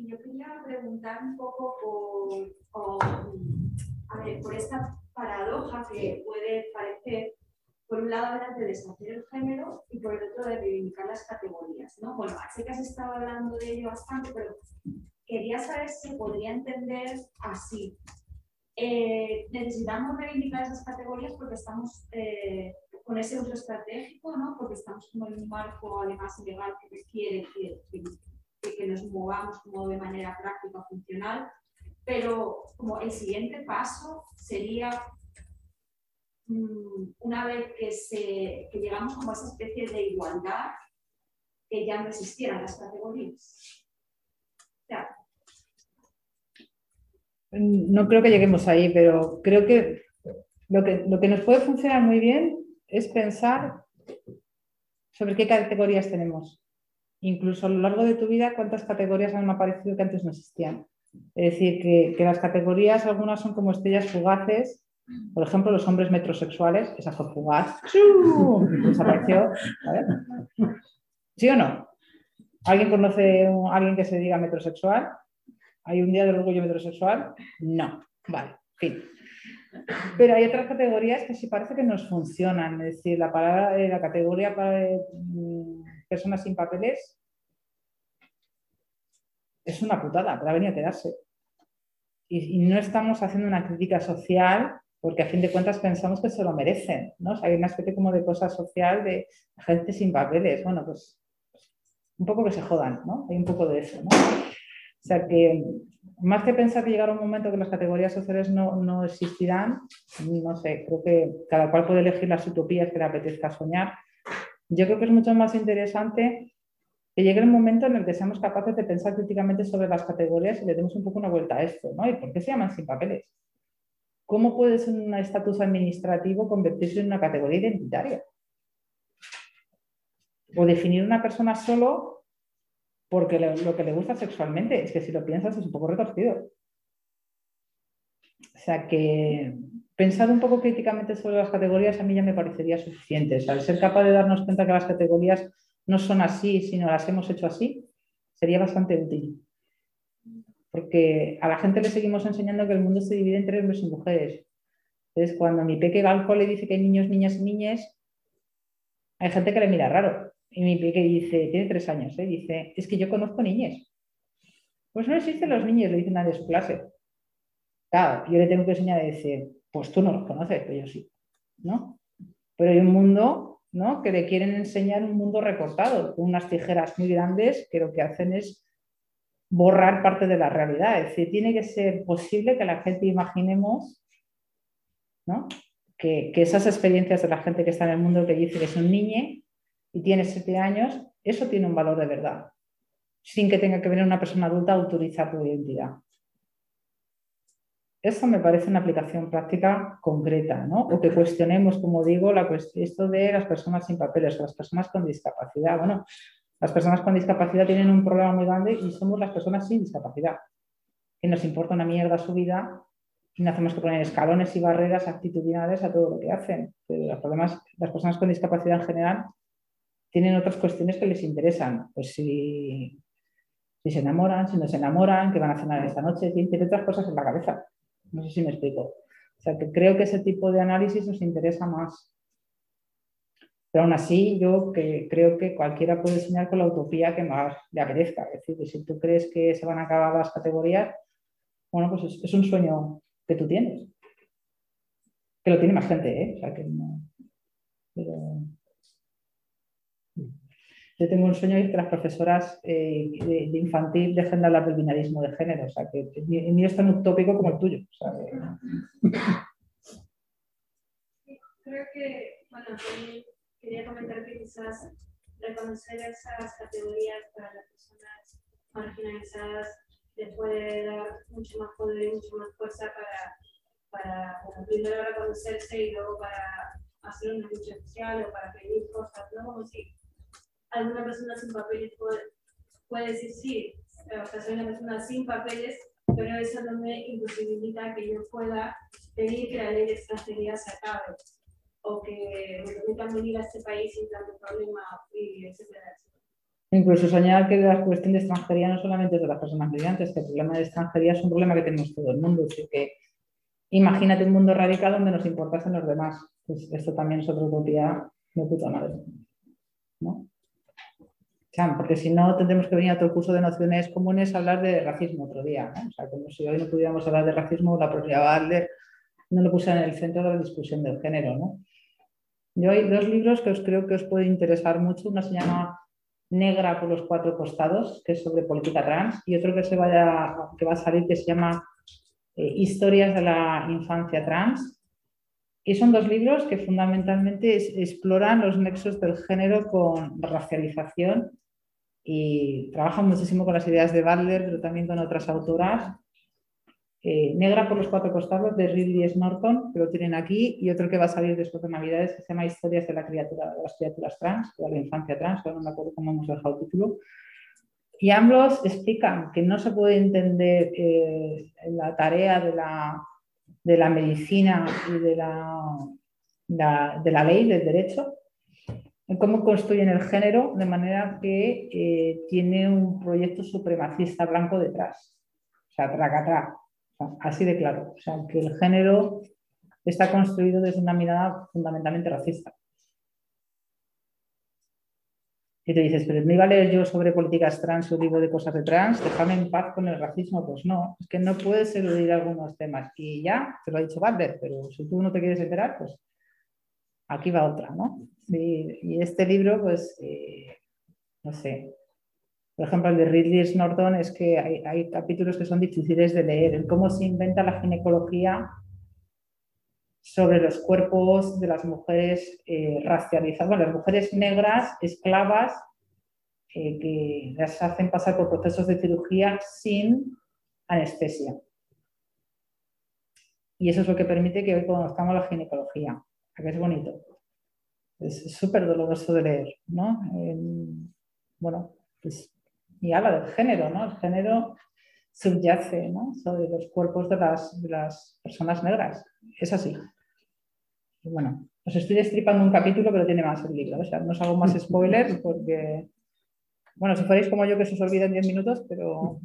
Yo quería preguntar un poco por, por esta paradoja que puede parecer, por un lado, de deshacer el género y por el otro de reivindicar las categorías. ¿no? Bueno, sé que has estado hablando de ello bastante, pero quería saber si podría entender así. Eh, necesitamos reivindicar esas categorías porque estamos eh, con ese uso estratégico, ¿no? porque estamos como en un marco además legal que requiere que, que, nos movamos como de manera práctica, funcional, pero como el siguiente paso sería, mm, una vez que, llegamos como a esa especie de igualdad, que ya no existieran las categorías. no creo que lleguemos ahí, pero creo que lo que nos puede funcionar muy bien es pensar sobre qué categorías tenemos. Incluso a lo largo de tu vida, cuántas categorías han aparecido que antes no existían. Es decir, que, las categorías, algunas son como estrellas fugaces. Por ejemplo, los hombres metrosexuales, esa fue fugaz, desapareció. ¿Sí o no? ¿Alguien conoce a alguien que se diga metrosexual? ¿Hay un día del orgullo metrosexual? No. Vale, fin. Pero hay otras categorías que sí parece que nos funcionan. Es decir, la, palabra, eh, la categoría para mm, personas sin papeles es una putada, pero ha venido a quedarse. Y, no estamos haciendo una crítica social porque a fin de cuentas pensamos que se lo merecen, ¿no? hay una especie como de cosa social de gente sin papeles. Bueno, pues un poco que se jodan, ¿no? Hay un poco de eso, ¿no? O sea que más que pensar que llegará un momento que las categorías sociales no, no, existirán, no sé, creo que cada cual puede elegir las utopías que le apetezca soñar. Yo creo que es mucho más interesante que llegue el momento en el que seamos capaces de pensar críticamente sobre las categorías y le demos un poco una vuelta a esto. ¿Y por qué se llaman sin papeles? ¿Cómo puede ser un estatus administrativo convertirse en una categoría identitaria? O definir una persona solo porque lo que le gusta sexualmente es que si lo piensas es un poco retorcido. O sea que pensar un poco críticamente sobre las categorías a mí ya me parecería suficiente. O sea, ser capaz de darnos cuenta que las categorías no son así, sino las hemos hecho así, sería bastante útil. Porque a la gente le seguimos enseñando que el mundo se divide entre hombres y mujeres. Entonces, cuando mi peque va al cole dice que hay niños, niñas y niñas, hay gente que le mira raro. Y mi peque dice, tiene tres años, ¿eh? dice, es que yo conozco niñas. Pues no existen los niños, le dice nadie de su clase. Claro, yo le tengo que enseñar a decir, pues tú no los conoces, pero yo sí, ¿no? Pero hay un mundo, ¿no? Que le quieren enseñar un mundo recortado, con unas tijeras muy grandes que lo que hacen es borrar parte de la realidad. Es decir, tiene que ser posible que la gente imaginemos, ¿no? Que, que esas experiencias de la gente que está en el mundo que dice que es un niño y tiene siete años, eso tiene un valor de verdad, sin que tenga que venir una persona adulta a autorizar tu identidad. Eso me parece una aplicación práctica concreta, ¿no? O que cuestionemos, como digo, la esto de las personas sin papeles o las personas con discapacidad. Bueno, las personas con discapacidad tienen un problema muy grande y somos las personas sin discapacidad, que nos importa una mierda su vida y no hacemos que poner escalones y barreras actitudinales a todo lo que hacen. Pero las personas con discapacidad en general tienen otras cuestiones que les interesan. Pues si, si se enamoran, si no se enamoran, qué van a cenar esta noche, tienen otras cosas en la cabeza. No sé si me explico. O sea, que creo que ese tipo de análisis nos interesa más. Pero aún así, yo que creo que cualquiera puede soñar con la utopía que más le apetezca. Es decir, si tú crees que se van a acabar las categorías, bueno, pues es, un sueño que tú tienes. Que lo tiene más gente, ¿eh? O sea, que no. Yo tengo un sueño de que las profesoras eh, de, infantil dejen de hablar del binarismo de género, o sea, que el mío es tan utópico como el tuyo. Creo que, bueno, quería comentar que quizás reconocer esas categorías para las personas marginalizadas les puede dar mucho más poder y mucho más fuerza para para, como primero para conocerse y luego para hacer una lucha social o para pedir cosas, ¿no? Como si alguna persona sin papeles puede, decir sí, o soy una persona sin papeles, pero eso no me imposibilita que yo pueda pedir que la ley de extranjería se acabe o que me permitan venir a este país sin tanto problema, y etcétera, Incluso soñar que la cuestión de extranjería no solamente es de las personas migrantes, que el problema de extranjería es un problema que tenemos todo el mundo. Así que imagínate un mundo radical donde nos importasen los demás. Pues esto también es otra utopía de puta madre. ¿no? Porque si no, tendremos que venir a otro curso de nociones comunes a hablar de racismo otro día. O sea, como si hoy no pudiéramos hablar de racismo, la propia Butler no lo puse en el centro de la discusión del género. ¿no? Yo hay dos libros que os creo que os puede interesar mucho. Uno se llama Negra por los cuatro costados, que es sobre política trans, y otro que, se vaya, que va a salir que se llama eh, Historias de la infancia trans. Y son dos libros que fundamentalmente exploran los nexos del género con racialización y trabajan muchísimo con las ideas de Butler, pero también con otras autoras eh, Negra por los cuatro costados de Ridley Norton, que lo tienen aquí, y otro que va a salir después de Navidades que se llama Historias de, la criatura, de las criaturas trans, o de la infancia trans, no me acuerdo cómo hemos dejado el título. Y ambos explican que no se puede entender eh, la tarea de la, de la, medicina y de la, de la ley, del derecho, en cómo construyen el género de manera que eh, tiene un proyecto supremacista blanco detrás. O sea, tracatrá así de claro. O sea, que el género está construido desde una mirada fundamentalmente racista. Y te dices, pero ¿me iba a leer yo sobre políticas trans o digo de cosas de trans? Déjame en paz con el racismo. Pues no, es que no puedes eludir algunos temas. Y ya, te lo ha dicho Butler, pero si tú no te quieres enterar, pues aquí va otra, ¿no? Y este libro, pues, eh, no sé, por ejemplo, el de Ridley Norton es que hay, capítulos que son difíciles de leer, el cómo se inventa la ginecología sobre los cuerpos de las mujeres eh, racializadas, bueno, las mujeres negras, esclavas, eh, que las hacen pasar por procesos de cirugía sin anestesia. Y eso es lo que permite que hoy conozcamos la ginecología, que es bonito. Es súper doloroso de leer, ¿no? bueno, pues y habla del género, ¿no? El género subyace ¿no? sobre los cuerpos de las, de las personas negras. Es así. Y bueno, os estoy destripando un capítulo, pero tiene más el libro. O sea, no os hago más spoilers <laughs> porque, bueno, si fuerais como yo que se os olvida en 10 minutos, pero...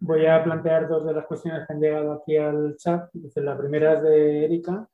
Voy a plantear dos de las cuestiones que han llegado aquí al chat. La primera es de Erika.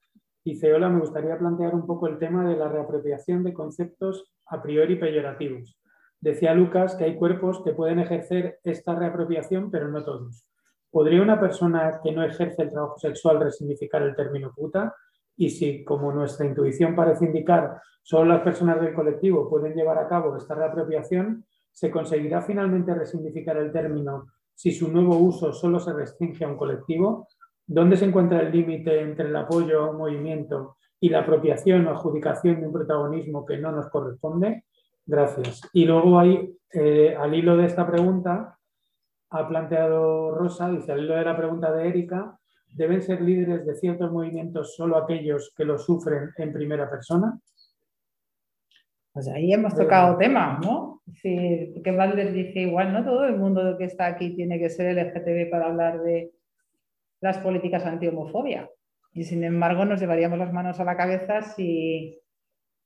Dice, hola, me gustaría plantear un poco el tema de la reapropiación de conceptos a priori peyorativos. Decía Lucas que hay cuerpos que pueden ejercer esta reapropiación, pero no todos. ¿Podría una persona que no ejerce el trabajo sexual resignificar el término puta? Y si, como nuestra intuición parece indicar, solo las personas del colectivo pueden llevar a cabo esta reapropiación, ¿se conseguirá finalmente resignificar el término si su nuevo uso solo se restringe a un colectivo? ¿Dónde se encuentra el límite entre el apoyo a un movimiento y la apropiación o adjudicación de un protagonismo que no nos corresponde? Gracias. Y luego hay, eh, al hilo de esta pregunta, ha planteado Rosa, dice al hilo de la pregunta de Erika, ¿deben ser líderes de ciertos movimientos solo aquellos que lo sufren en primera persona? Pues ahí hemos tocado temas, ¿no? Sí, que Valder dice igual, no todo el mundo que está aquí tiene que ser LGTB para hablar de las políticas anti-homofobia. Y sin embargo nos llevaríamos las manos a la cabeza si,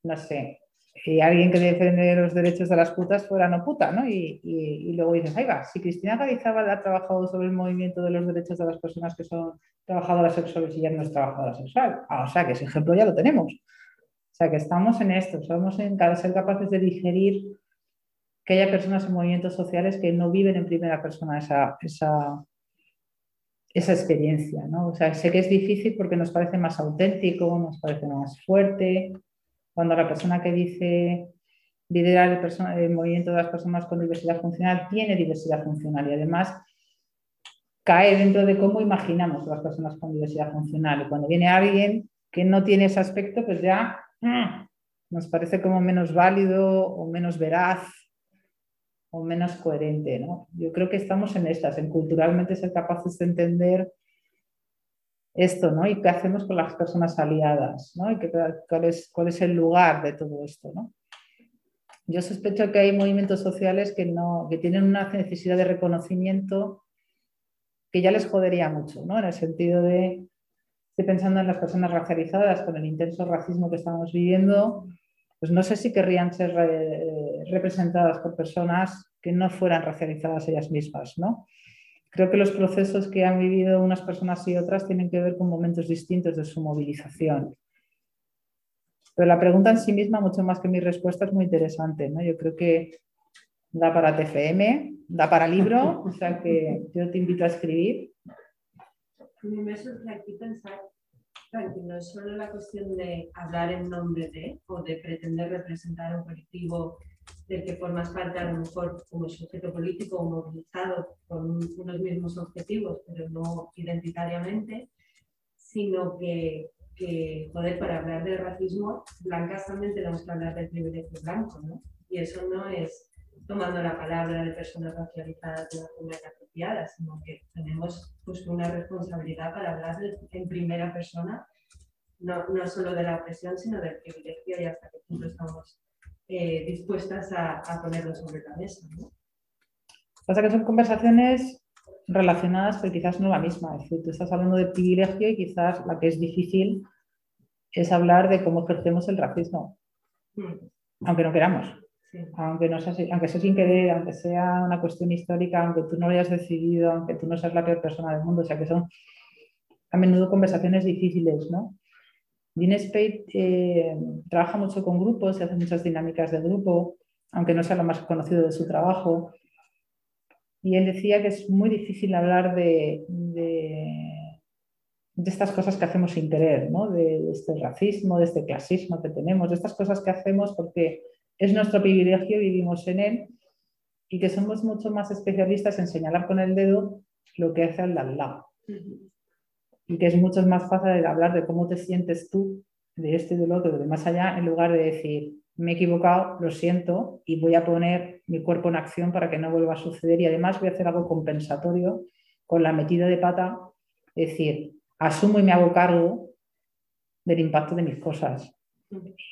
no sé, si alguien que defiende los derechos de las putas fuera no puta, ¿no? Y, luego dices, ahí va, si Cristina Garizabal ha trabajado sobre el movimiento de los derechos de las personas que son trabajadoras sexuales y ya no es trabajadora sexual. Ah, o sea, que ese ejemplo ya lo tenemos. O sea, que estamos en esto, estamos en ser capaces de digerir que haya personas en movimientos sociales que no viven en primera persona esa, esa, esa experiencia, ¿no? O sea, sé que es difícil porque nos parece más auténtico, nos parece más fuerte, cuando la persona que dice liderar el, movimiento de las personas con diversidad funcional tiene diversidad funcional y además cae dentro de cómo imaginamos a las personas con diversidad funcional. Y cuando viene alguien que no tiene ese aspecto, pues ya mm, nos parece como menos válido o menos veraz o menos coherente. ¿no? Yo creo que estamos en estas, en culturalmente ser capaces de entender esto, ¿no? Y qué hacemos con las personas aliadas, ¿no? Y qué, cuál, es, cuál es el lugar de todo esto, ¿no? Yo sospecho que hay movimientos sociales que, no, que tienen una necesidad de reconocimiento que ya les jodería mucho, ¿no? En el sentido de, estoy pensando en las personas racializadas con el intenso racismo que estamos viviendo, pues no sé si querrían ser representadas por personas que no fueran racializadas ellas mismas, ¿no? Creo que los procesos que han vivido unas personas y otras tienen que ver con momentos distintos de su movilización. Pero la pregunta en sí misma, mucho más que mi respuesta, es muy interesante. ¿no? Yo creo que da para TFM, da para libro, o sea que yo te invito a escribir. Aquí que no es solo la cuestión de hablar en nombre de o de pretender representar un colectivo del que formas parte a lo mejor como sujeto político o movilizado con unos mismos objetivos, pero no identitariamente, sino que, que joder, para hablar de racismo, blancas también tenemos que hablar del privilegio blanco, ¿no? Y eso no es tomando la palabra de personas racializadas de una forma apropiada, sino que tenemos pues, una responsabilidad para hablar en primera persona, no, no solo de la opresión, sino del privilegio y hasta qué punto estamos eh, dispuestas a, a, ponerlo sobre la mesa. ¿no? Pasa que son conversaciones relacionadas, pero quizás no la misma. Es decir, tú estás hablando de privilegio y quizás la que es difícil es hablar de cómo ejercemos el racismo, mm. aunque no queramos. Aunque, no sea, aunque sea sin querer, aunque sea una cuestión histórica, aunque tú no lo hayas decidido, aunque tú no seas la peor persona del mundo, o sea que son a menudo conversaciones difíciles, ¿no? Dean Spade eh, trabaja mucho con grupos y hace muchas dinámicas de grupo, aunque no sea lo más conocido de su trabajo. Y él decía que es muy difícil hablar de, de, estas cosas que hacemos sin querer, ¿no? de, este racismo, de este clasismo que tenemos, de estas cosas que hacemos porque es nuestro privilegio, vivimos en él y que somos mucho más especialistas en señalar con el dedo lo que hace al de al lado. Y que es mucho más fácil hablar de cómo te sientes tú, de esto y del otro, de más allá, en lugar de decir, me he equivocado, lo siento y voy a poner mi cuerpo en acción para que no vuelva a suceder y además voy a hacer algo compensatorio con la metida de pata, es decir, asumo y me hago cargo del impacto de mis cosas.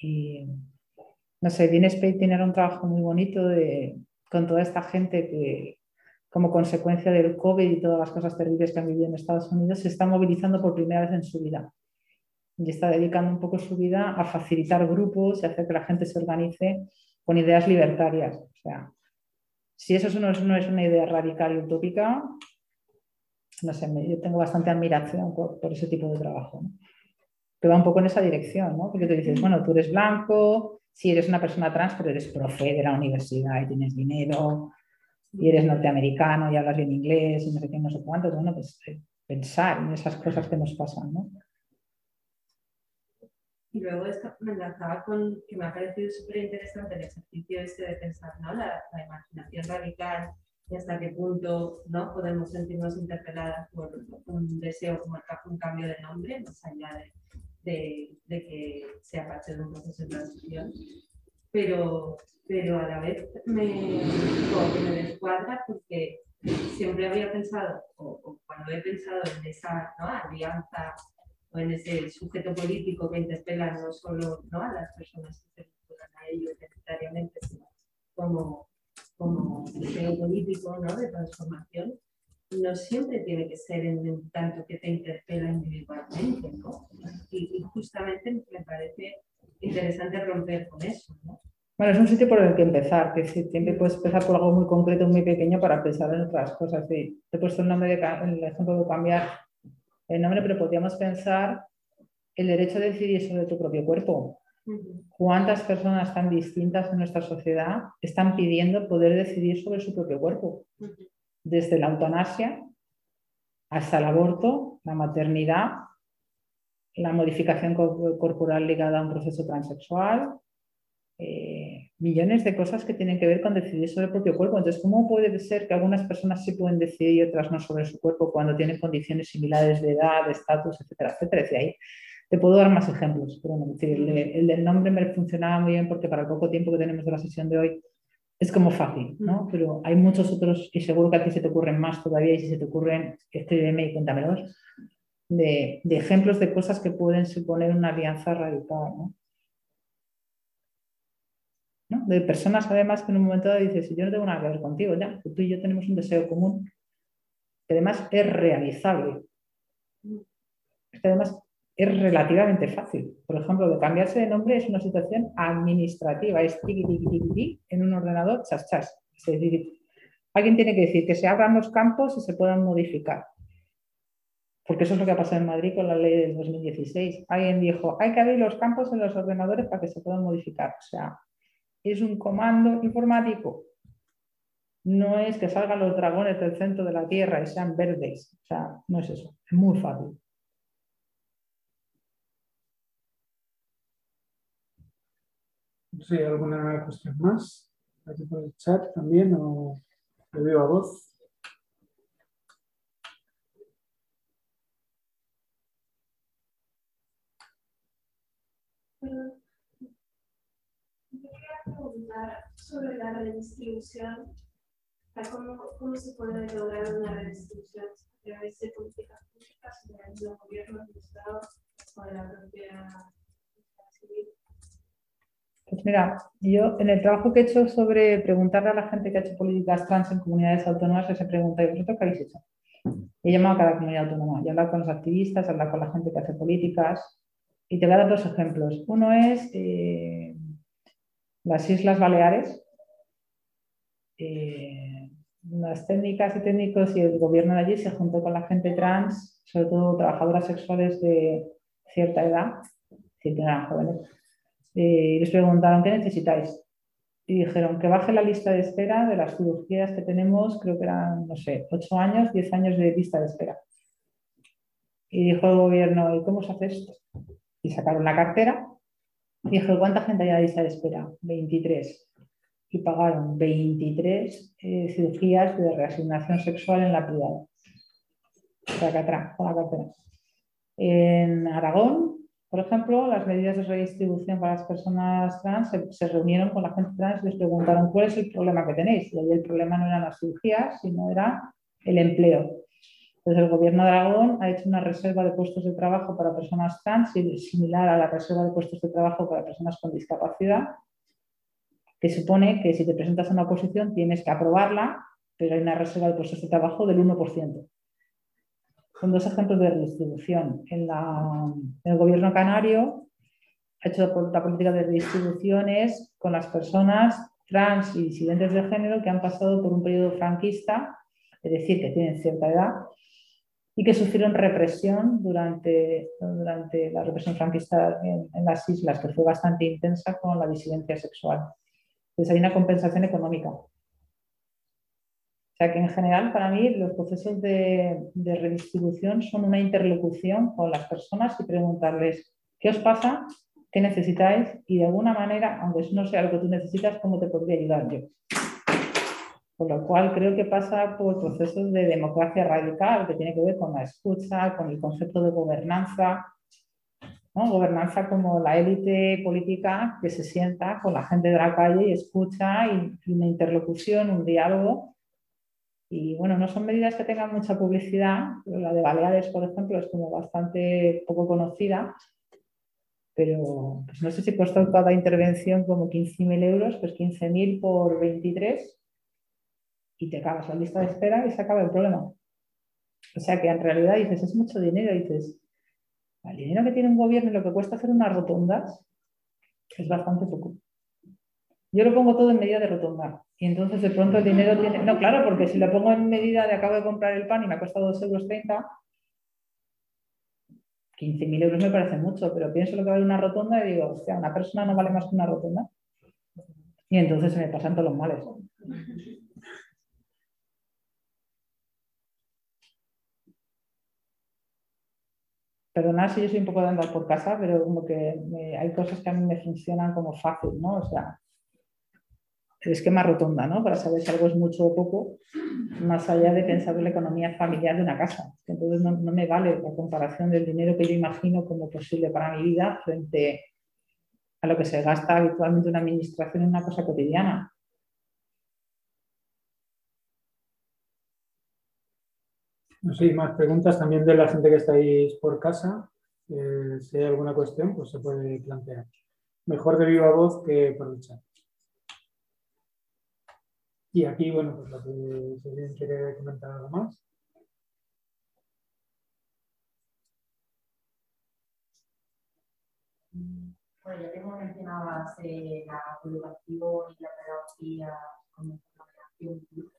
Y no sé, Dean Spade tiene un trabajo muy bonito de, con toda esta gente que, como consecuencia del COVID y todas las cosas terribles que han vivido en Estados Unidos, se está movilizando por primera vez en su vida. Y está dedicando un poco su vida a facilitar grupos y hacer que la gente se organice con ideas libertarias. O sea, si eso no es, no es una idea radical y utópica, no sé, yo tengo bastante admiración por, ese tipo de trabajo. Que va un poco en esa dirección, ¿no? Porque tú dices, bueno, tú eres blanco, si eres una persona trans, pero eres profe de la universidad y tienes dinero, y eres norteamericano y hablas bien inglés y no sé qué, no sé cuánto, bueno, pues eh, pensar en esas cosas que nos pasan, ¿no? Y luego esto me enlazaba con que me ha parecido súper interesante el ejercicio este de pensar, ¿no? La, imaginación radical y hasta qué punto ¿no? podemos sentirnos interpeladas por un deseo como un cambio de nombre, más allá de, de que sea parte de un proceso de transición. Pero pero a la vez me, me descuadra porque siempre había pensado, o, cuando he pensado en esa alianza o en ese sujeto político que interpela no solo ¿no? a las personas que se vinculan a ellos necesariamente, sino como, como deseo político ¿no? de transformación, no siempre tiene que ser en, tanto que te interpela individualmente, ¿no? Justamente me parece interesante romper con eso, ¿no? Bueno, es un sitio por el que empezar, que siempre puedes empezar por algo muy concreto, muy pequeño para pensar en otras cosas. Sí, te he puesto el, nombre de, el ejemplo de cambiar el nombre, pero podríamos pensar el derecho a decidir sobre tu propio cuerpo. ¿Cuántas personas tan distintas en nuestra sociedad están pidiendo poder decidir sobre su propio cuerpo? Desde la eutanasia hasta el aborto, la maternidad, la modificación corporal ligada a un proceso transexual, eh, millones de cosas que tienen que ver con decidir sobre el propio cuerpo. Entonces, ¿cómo puede ser que algunas personas sí pueden decidir y otras no sobre su cuerpo cuando tienen condiciones similares de edad, de estatus, etcétera, etcétera? Decía ahí. Te puedo dar más ejemplos, pero bueno, el, del nombre me funcionaba muy bien porque para el poco tiempo que tenemos de la sesión de hoy es como fácil, ¿no? Mm. Pero hay muchos otros y seguro que a ti se te ocurren más todavía y si se te ocurren, escríbeme y cuéntamelos. De, ejemplos de cosas que pueden suponer una alianza radical. De personas además que en un momento dado dices, yo no tengo nada que ver contigo, ya, tú y yo tenemos un deseo común, que además es realizable. Que además es relativamente fácil. Por ejemplo, de cambiarse de nombre es una situación administrativa, es en un ordenador, chas, chas. Es decir, alguien tiene que decir que se abran los campos y se puedan modificar. Porque eso es lo que ha pasado en Madrid con la ley del 2016. Alguien dijo, hay que abrir los campos en los ordenadores para que se puedan modificar. O sea, es un comando informático. No es que salgan los dragones del centro de la Tierra y sean verdes. O sea, no es eso. Es muy fácil. ¿hay alguna cuestión más? Aquí por el chat también o lo veo a voz. quería preguntar sobre la redistribución. ¿Cómo, ¿Cómo, se puede lograr una redistribución a través de políticas públicas, de los gobiernos del Estado o de la propia civil? Pues mira, yo en el trabajo que he hecho sobre preguntarle a la gente que ha hecho políticas trans en comunidades autónomas, se pregunta, ¿y vosotros qué habéis hecho? He llamado a cada comunidad autónoma, he hablado con los activistas, he hablado con la gente que hace políticas y te voy a dar dos ejemplos. Uno es eh, las Islas Baleares. Eh, las técnicas y técnicos y el gobierno de allí se juntó con la gente trans, sobre todo trabajadoras sexuales de cierta edad, si eran jóvenes, y les preguntaron, ¿qué necesitáis? Y dijeron que baje la lista de espera de las cirugías que tenemos, creo que eran, no sé, 8 años, 10 años de lista de espera. Y dijo el gobierno, ¿y cómo se hace esto? Y sacaron la cartera y dijo, ¿cuánta gente hay en la lista de espera? 23. Y pagaron 23 eh, cirugías de reasignación sexual en la privada. atrás, la cartera. En Aragón por ejemplo, las medidas de redistribución para las personas trans se, reunieron con la gente trans y les preguntaron cuál es el problema que tenéis. Y ahí el problema no eran las cirugías, sino era el empleo. Entonces, el Gobierno de Aragón ha hecho una reserva de puestos de trabajo para personas trans similar a la reserva de puestos de trabajo para personas con discapacidad, que supone que si te presentas a una posición tienes que aprobarla, pero hay una reserva de puestos de trabajo del 1% son dos ejemplos de redistribución. En, el gobierno canario ha hecho la política de redistribuciones con las personas trans y disidentes de género que han pasado por un periodo franquista, es decir, que tienen cierta edad, y que sufrieron represión durante, durante la represión franquista en, en, las islas, que fue bastante intensa con la disidencia sexual. Entonces hay una compensación económica. O sea que en general para mí los procesos de, redistribución son una interlocución con las personas y preguntarles qué os pasa, qué necesitáis y de alguna manera, aunque eso no sea lo que tú necesitas, cómo te podría ayudar yo. Por lo cual creo que pasa por procesos de democracia radical que tiene que ver con la escucha, con el concepto de gobernanza, gobernanza como la élite política que se sienta con la gente de la calle y escucha y una interlocución, un diálogo. Y bueno, no son medidas que tengan mucha publicidad, la de Baleares, por ejemplo, es como bastante poco conocida, pero pues no sé si costó cada intervención como 15.000 euros, pues 15.000 por 23 y te acabas la lista de espera y se acaba el problema. O sea que en realidad dices, es mucho dinero, dices, el dinero que tiene un gobierno y lo que cuesta hacer unas rotondas es bastante poco. Yo lo pongo todo en medida de rotonda. Y entonces de pronto el dinero tiene... No, claro, porque si lo pongo en medida de acabo de comprar el pan y me ha costado 2,30 euros, 15.000 euros me parece mucho, pero pienso lo que vale una rotonda y digo, hostia, una persona no vale más que una rotonda. Y entonces se me pasan todos los males. Perdonad si yo soy un poco de andar por casa, pero como que hay cosas que a mí me funcionan como fácil, ¿no? O sea, el esquema rotonda, ¿no? Para saber si algo es mucho o poco, más allá de pensar en la economía familiar de una casa. Entonces no, me vale la comparación del dinero que yo imagino como posible para mi vida frente a lo que se gasta habitualmente una administración en una cosa cotidiana. No sé, más preguntas también de la gente que estáis por casa. Eh, si hay alguna cuestión, pues se puede plantear. Mejor de viva voz que por el chat. Y aquí, bueno, pues lo que si alguien quiere comentar algo más. Bueno, ya tengo mencionabas eh, la educación y la pedagogía como relación.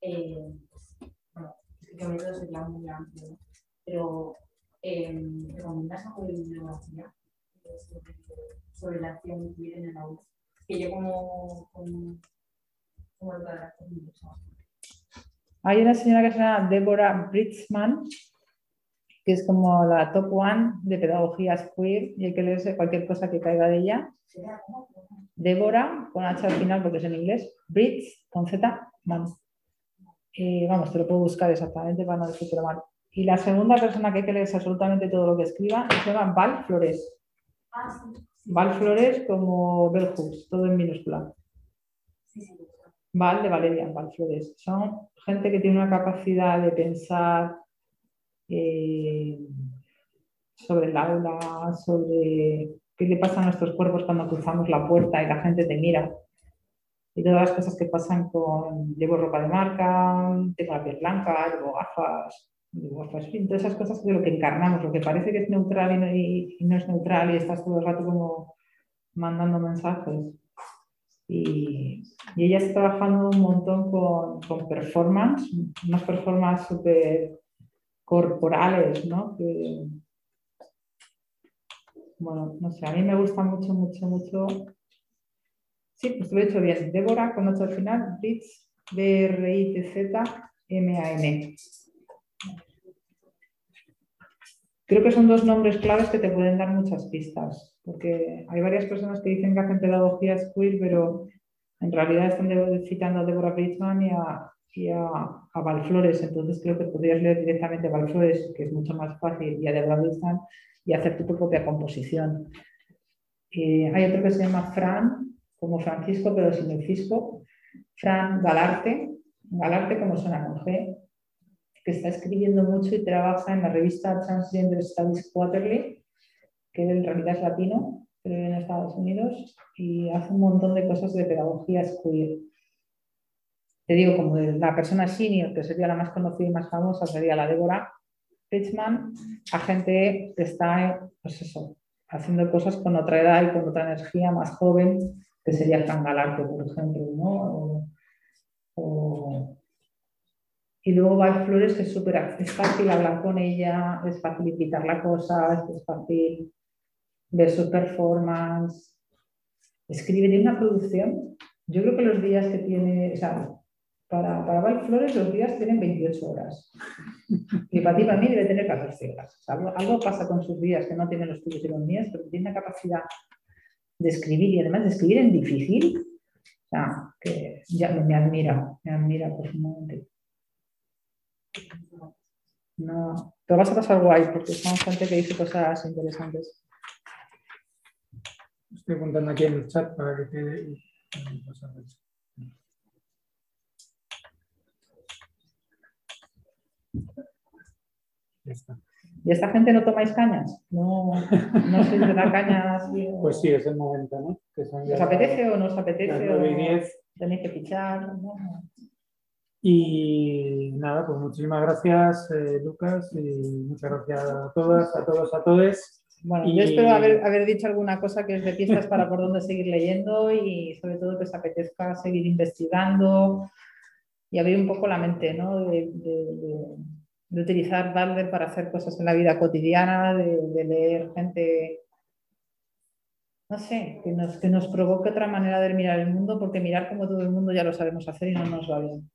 Eh, pues, bueno, método sería muy amplio, ¿no? pero eh, ¿recomiendas algo de bibliografía sobre, sobre la acción que en el aula? Que yo como, como, como educadora Hay una señora que se llama Deborah Britzman, que es como la top one de pedagogías queer y hay que leerse cualquier cosa que caiga de ella. Débora, con H al final porque es en inglés, Britz, con Z, man. Eh, vamos, te lo puedo buscar exactamente para no decirlo mal. Y la segunda persona que hay que leerse absolutamente todo lo que escriba se llama Val Flores. Val Flores como Bell Hooks, todo en minúscula. Val de Valeria, Val Flores. Son gente que tiene una capacidad de pensar, eh, sobre el aula, sobre qué le pasa a nuestros cuerpos cuando cruzamos la puerta y la gente te mira. Y todas las cosas que pasan con llevo ropa de marca, tengo la piel blanca, llevo gafas, llevo gafas, todas esas cosas de lo que encarnamos, lo que parece que es neutral y no, es neutral y estás todo el rato como mandando mensajes. Y, ella está trabajando un montón con, con performance, unas performance súper corporales, ¿no? Bueno, no sé, a mí me gusta mucho, mucho, mucho. Sí, pues lo he hecho bien. Débora, con 8 al final, Britz, B-R-I-T-Z-M-A-N. Creo que son dos nombres claves que te pueden dar muchas pistas, porque hay varias personas que dicen que hacen pedagogía queer, pero en realidad están citando a Deborah Britzman y a, y a, a, Valflores, entonces creo que podrías leer directamente a Valflores, que es mucho más fácil, y a Deborah Britzman, y hacer tu propia composición. Eh, hay otro que se llama Fran, como Francisco, pero sin el Fisco, Fran Galarte, Galarte como suena con G, que está escribiendo mucho y trabaja en la revista Transgender Studies Quarterly, que en realidad es latino, pero vive en Estados Unidos, y hace un montón de cosas de pedagogía queer. Te digo, como la persona senior, que sería la más conocida y más famosa, sería la Débora Richman, a gente que está, pues eso, haciendo cosas con otra edad y con otra energía más joven, que sería Fran Galarte, por ejemplo, ¿no? Y luego Val Flores, que es súper es fácil hablar con ella, es fácil invitar la cosa, es fácil ver su performance. Escribe, de una producción. Yo creo que los días que tiene, o sea, para, para Val Flores los días tienen 28 horas. <laughs> Y para ti, para mí, debe tener 14 horas. algo, pasa con sus días que no tienen los tuyos y los míos, pero tiene una capacidad de escribir y además de escribir en difícil. O que ya me, admira, me admira profundamente. No, te vas a pasar guay porque son gente que dice cosas interesantes. Estoy apuntando aquí en el chat para que quede. ¿Y esta gente no tomáis cañas? ¿No, no se da cañas? Pues sí, es el momento, ¿no? ¿Os apetece o no os apetece? O tenéis que fichar. Y nada, pues muchísimas gracias, eh, Lucas, y muchas gracias a todas, a todos, a todos. Bueno, yo espero haber, haber, dicho alguna cosa que os dé pistas para por dónde seguir leyendo y sobre todo que os apetezca seguir investigando y abrir un poco la mente, ¿no? de, de utilizar Balder para hacer cosas en la vida cotidiana, de, leer gente, no sé, que nos, que nos provoque otra manera de mirar el mundo, porque mirar como todo el mundo ya lo sabemos hacer y no nos va bien.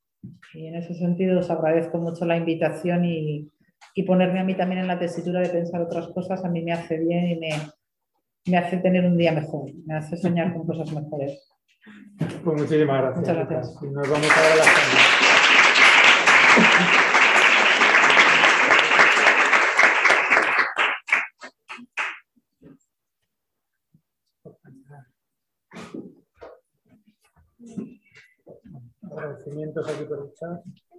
Y en ese sentido os agradezco mucho la invitación y, y ponerme a mí también en la tesitura de pensar otras cosas, a mí me hace bien y me, me hace tener un día mejor, me hace soñar con cosas mejores. Pues muchísimas gracias. Muchas gracias. Nos vamos a ver la Agradecimientos aquí por el.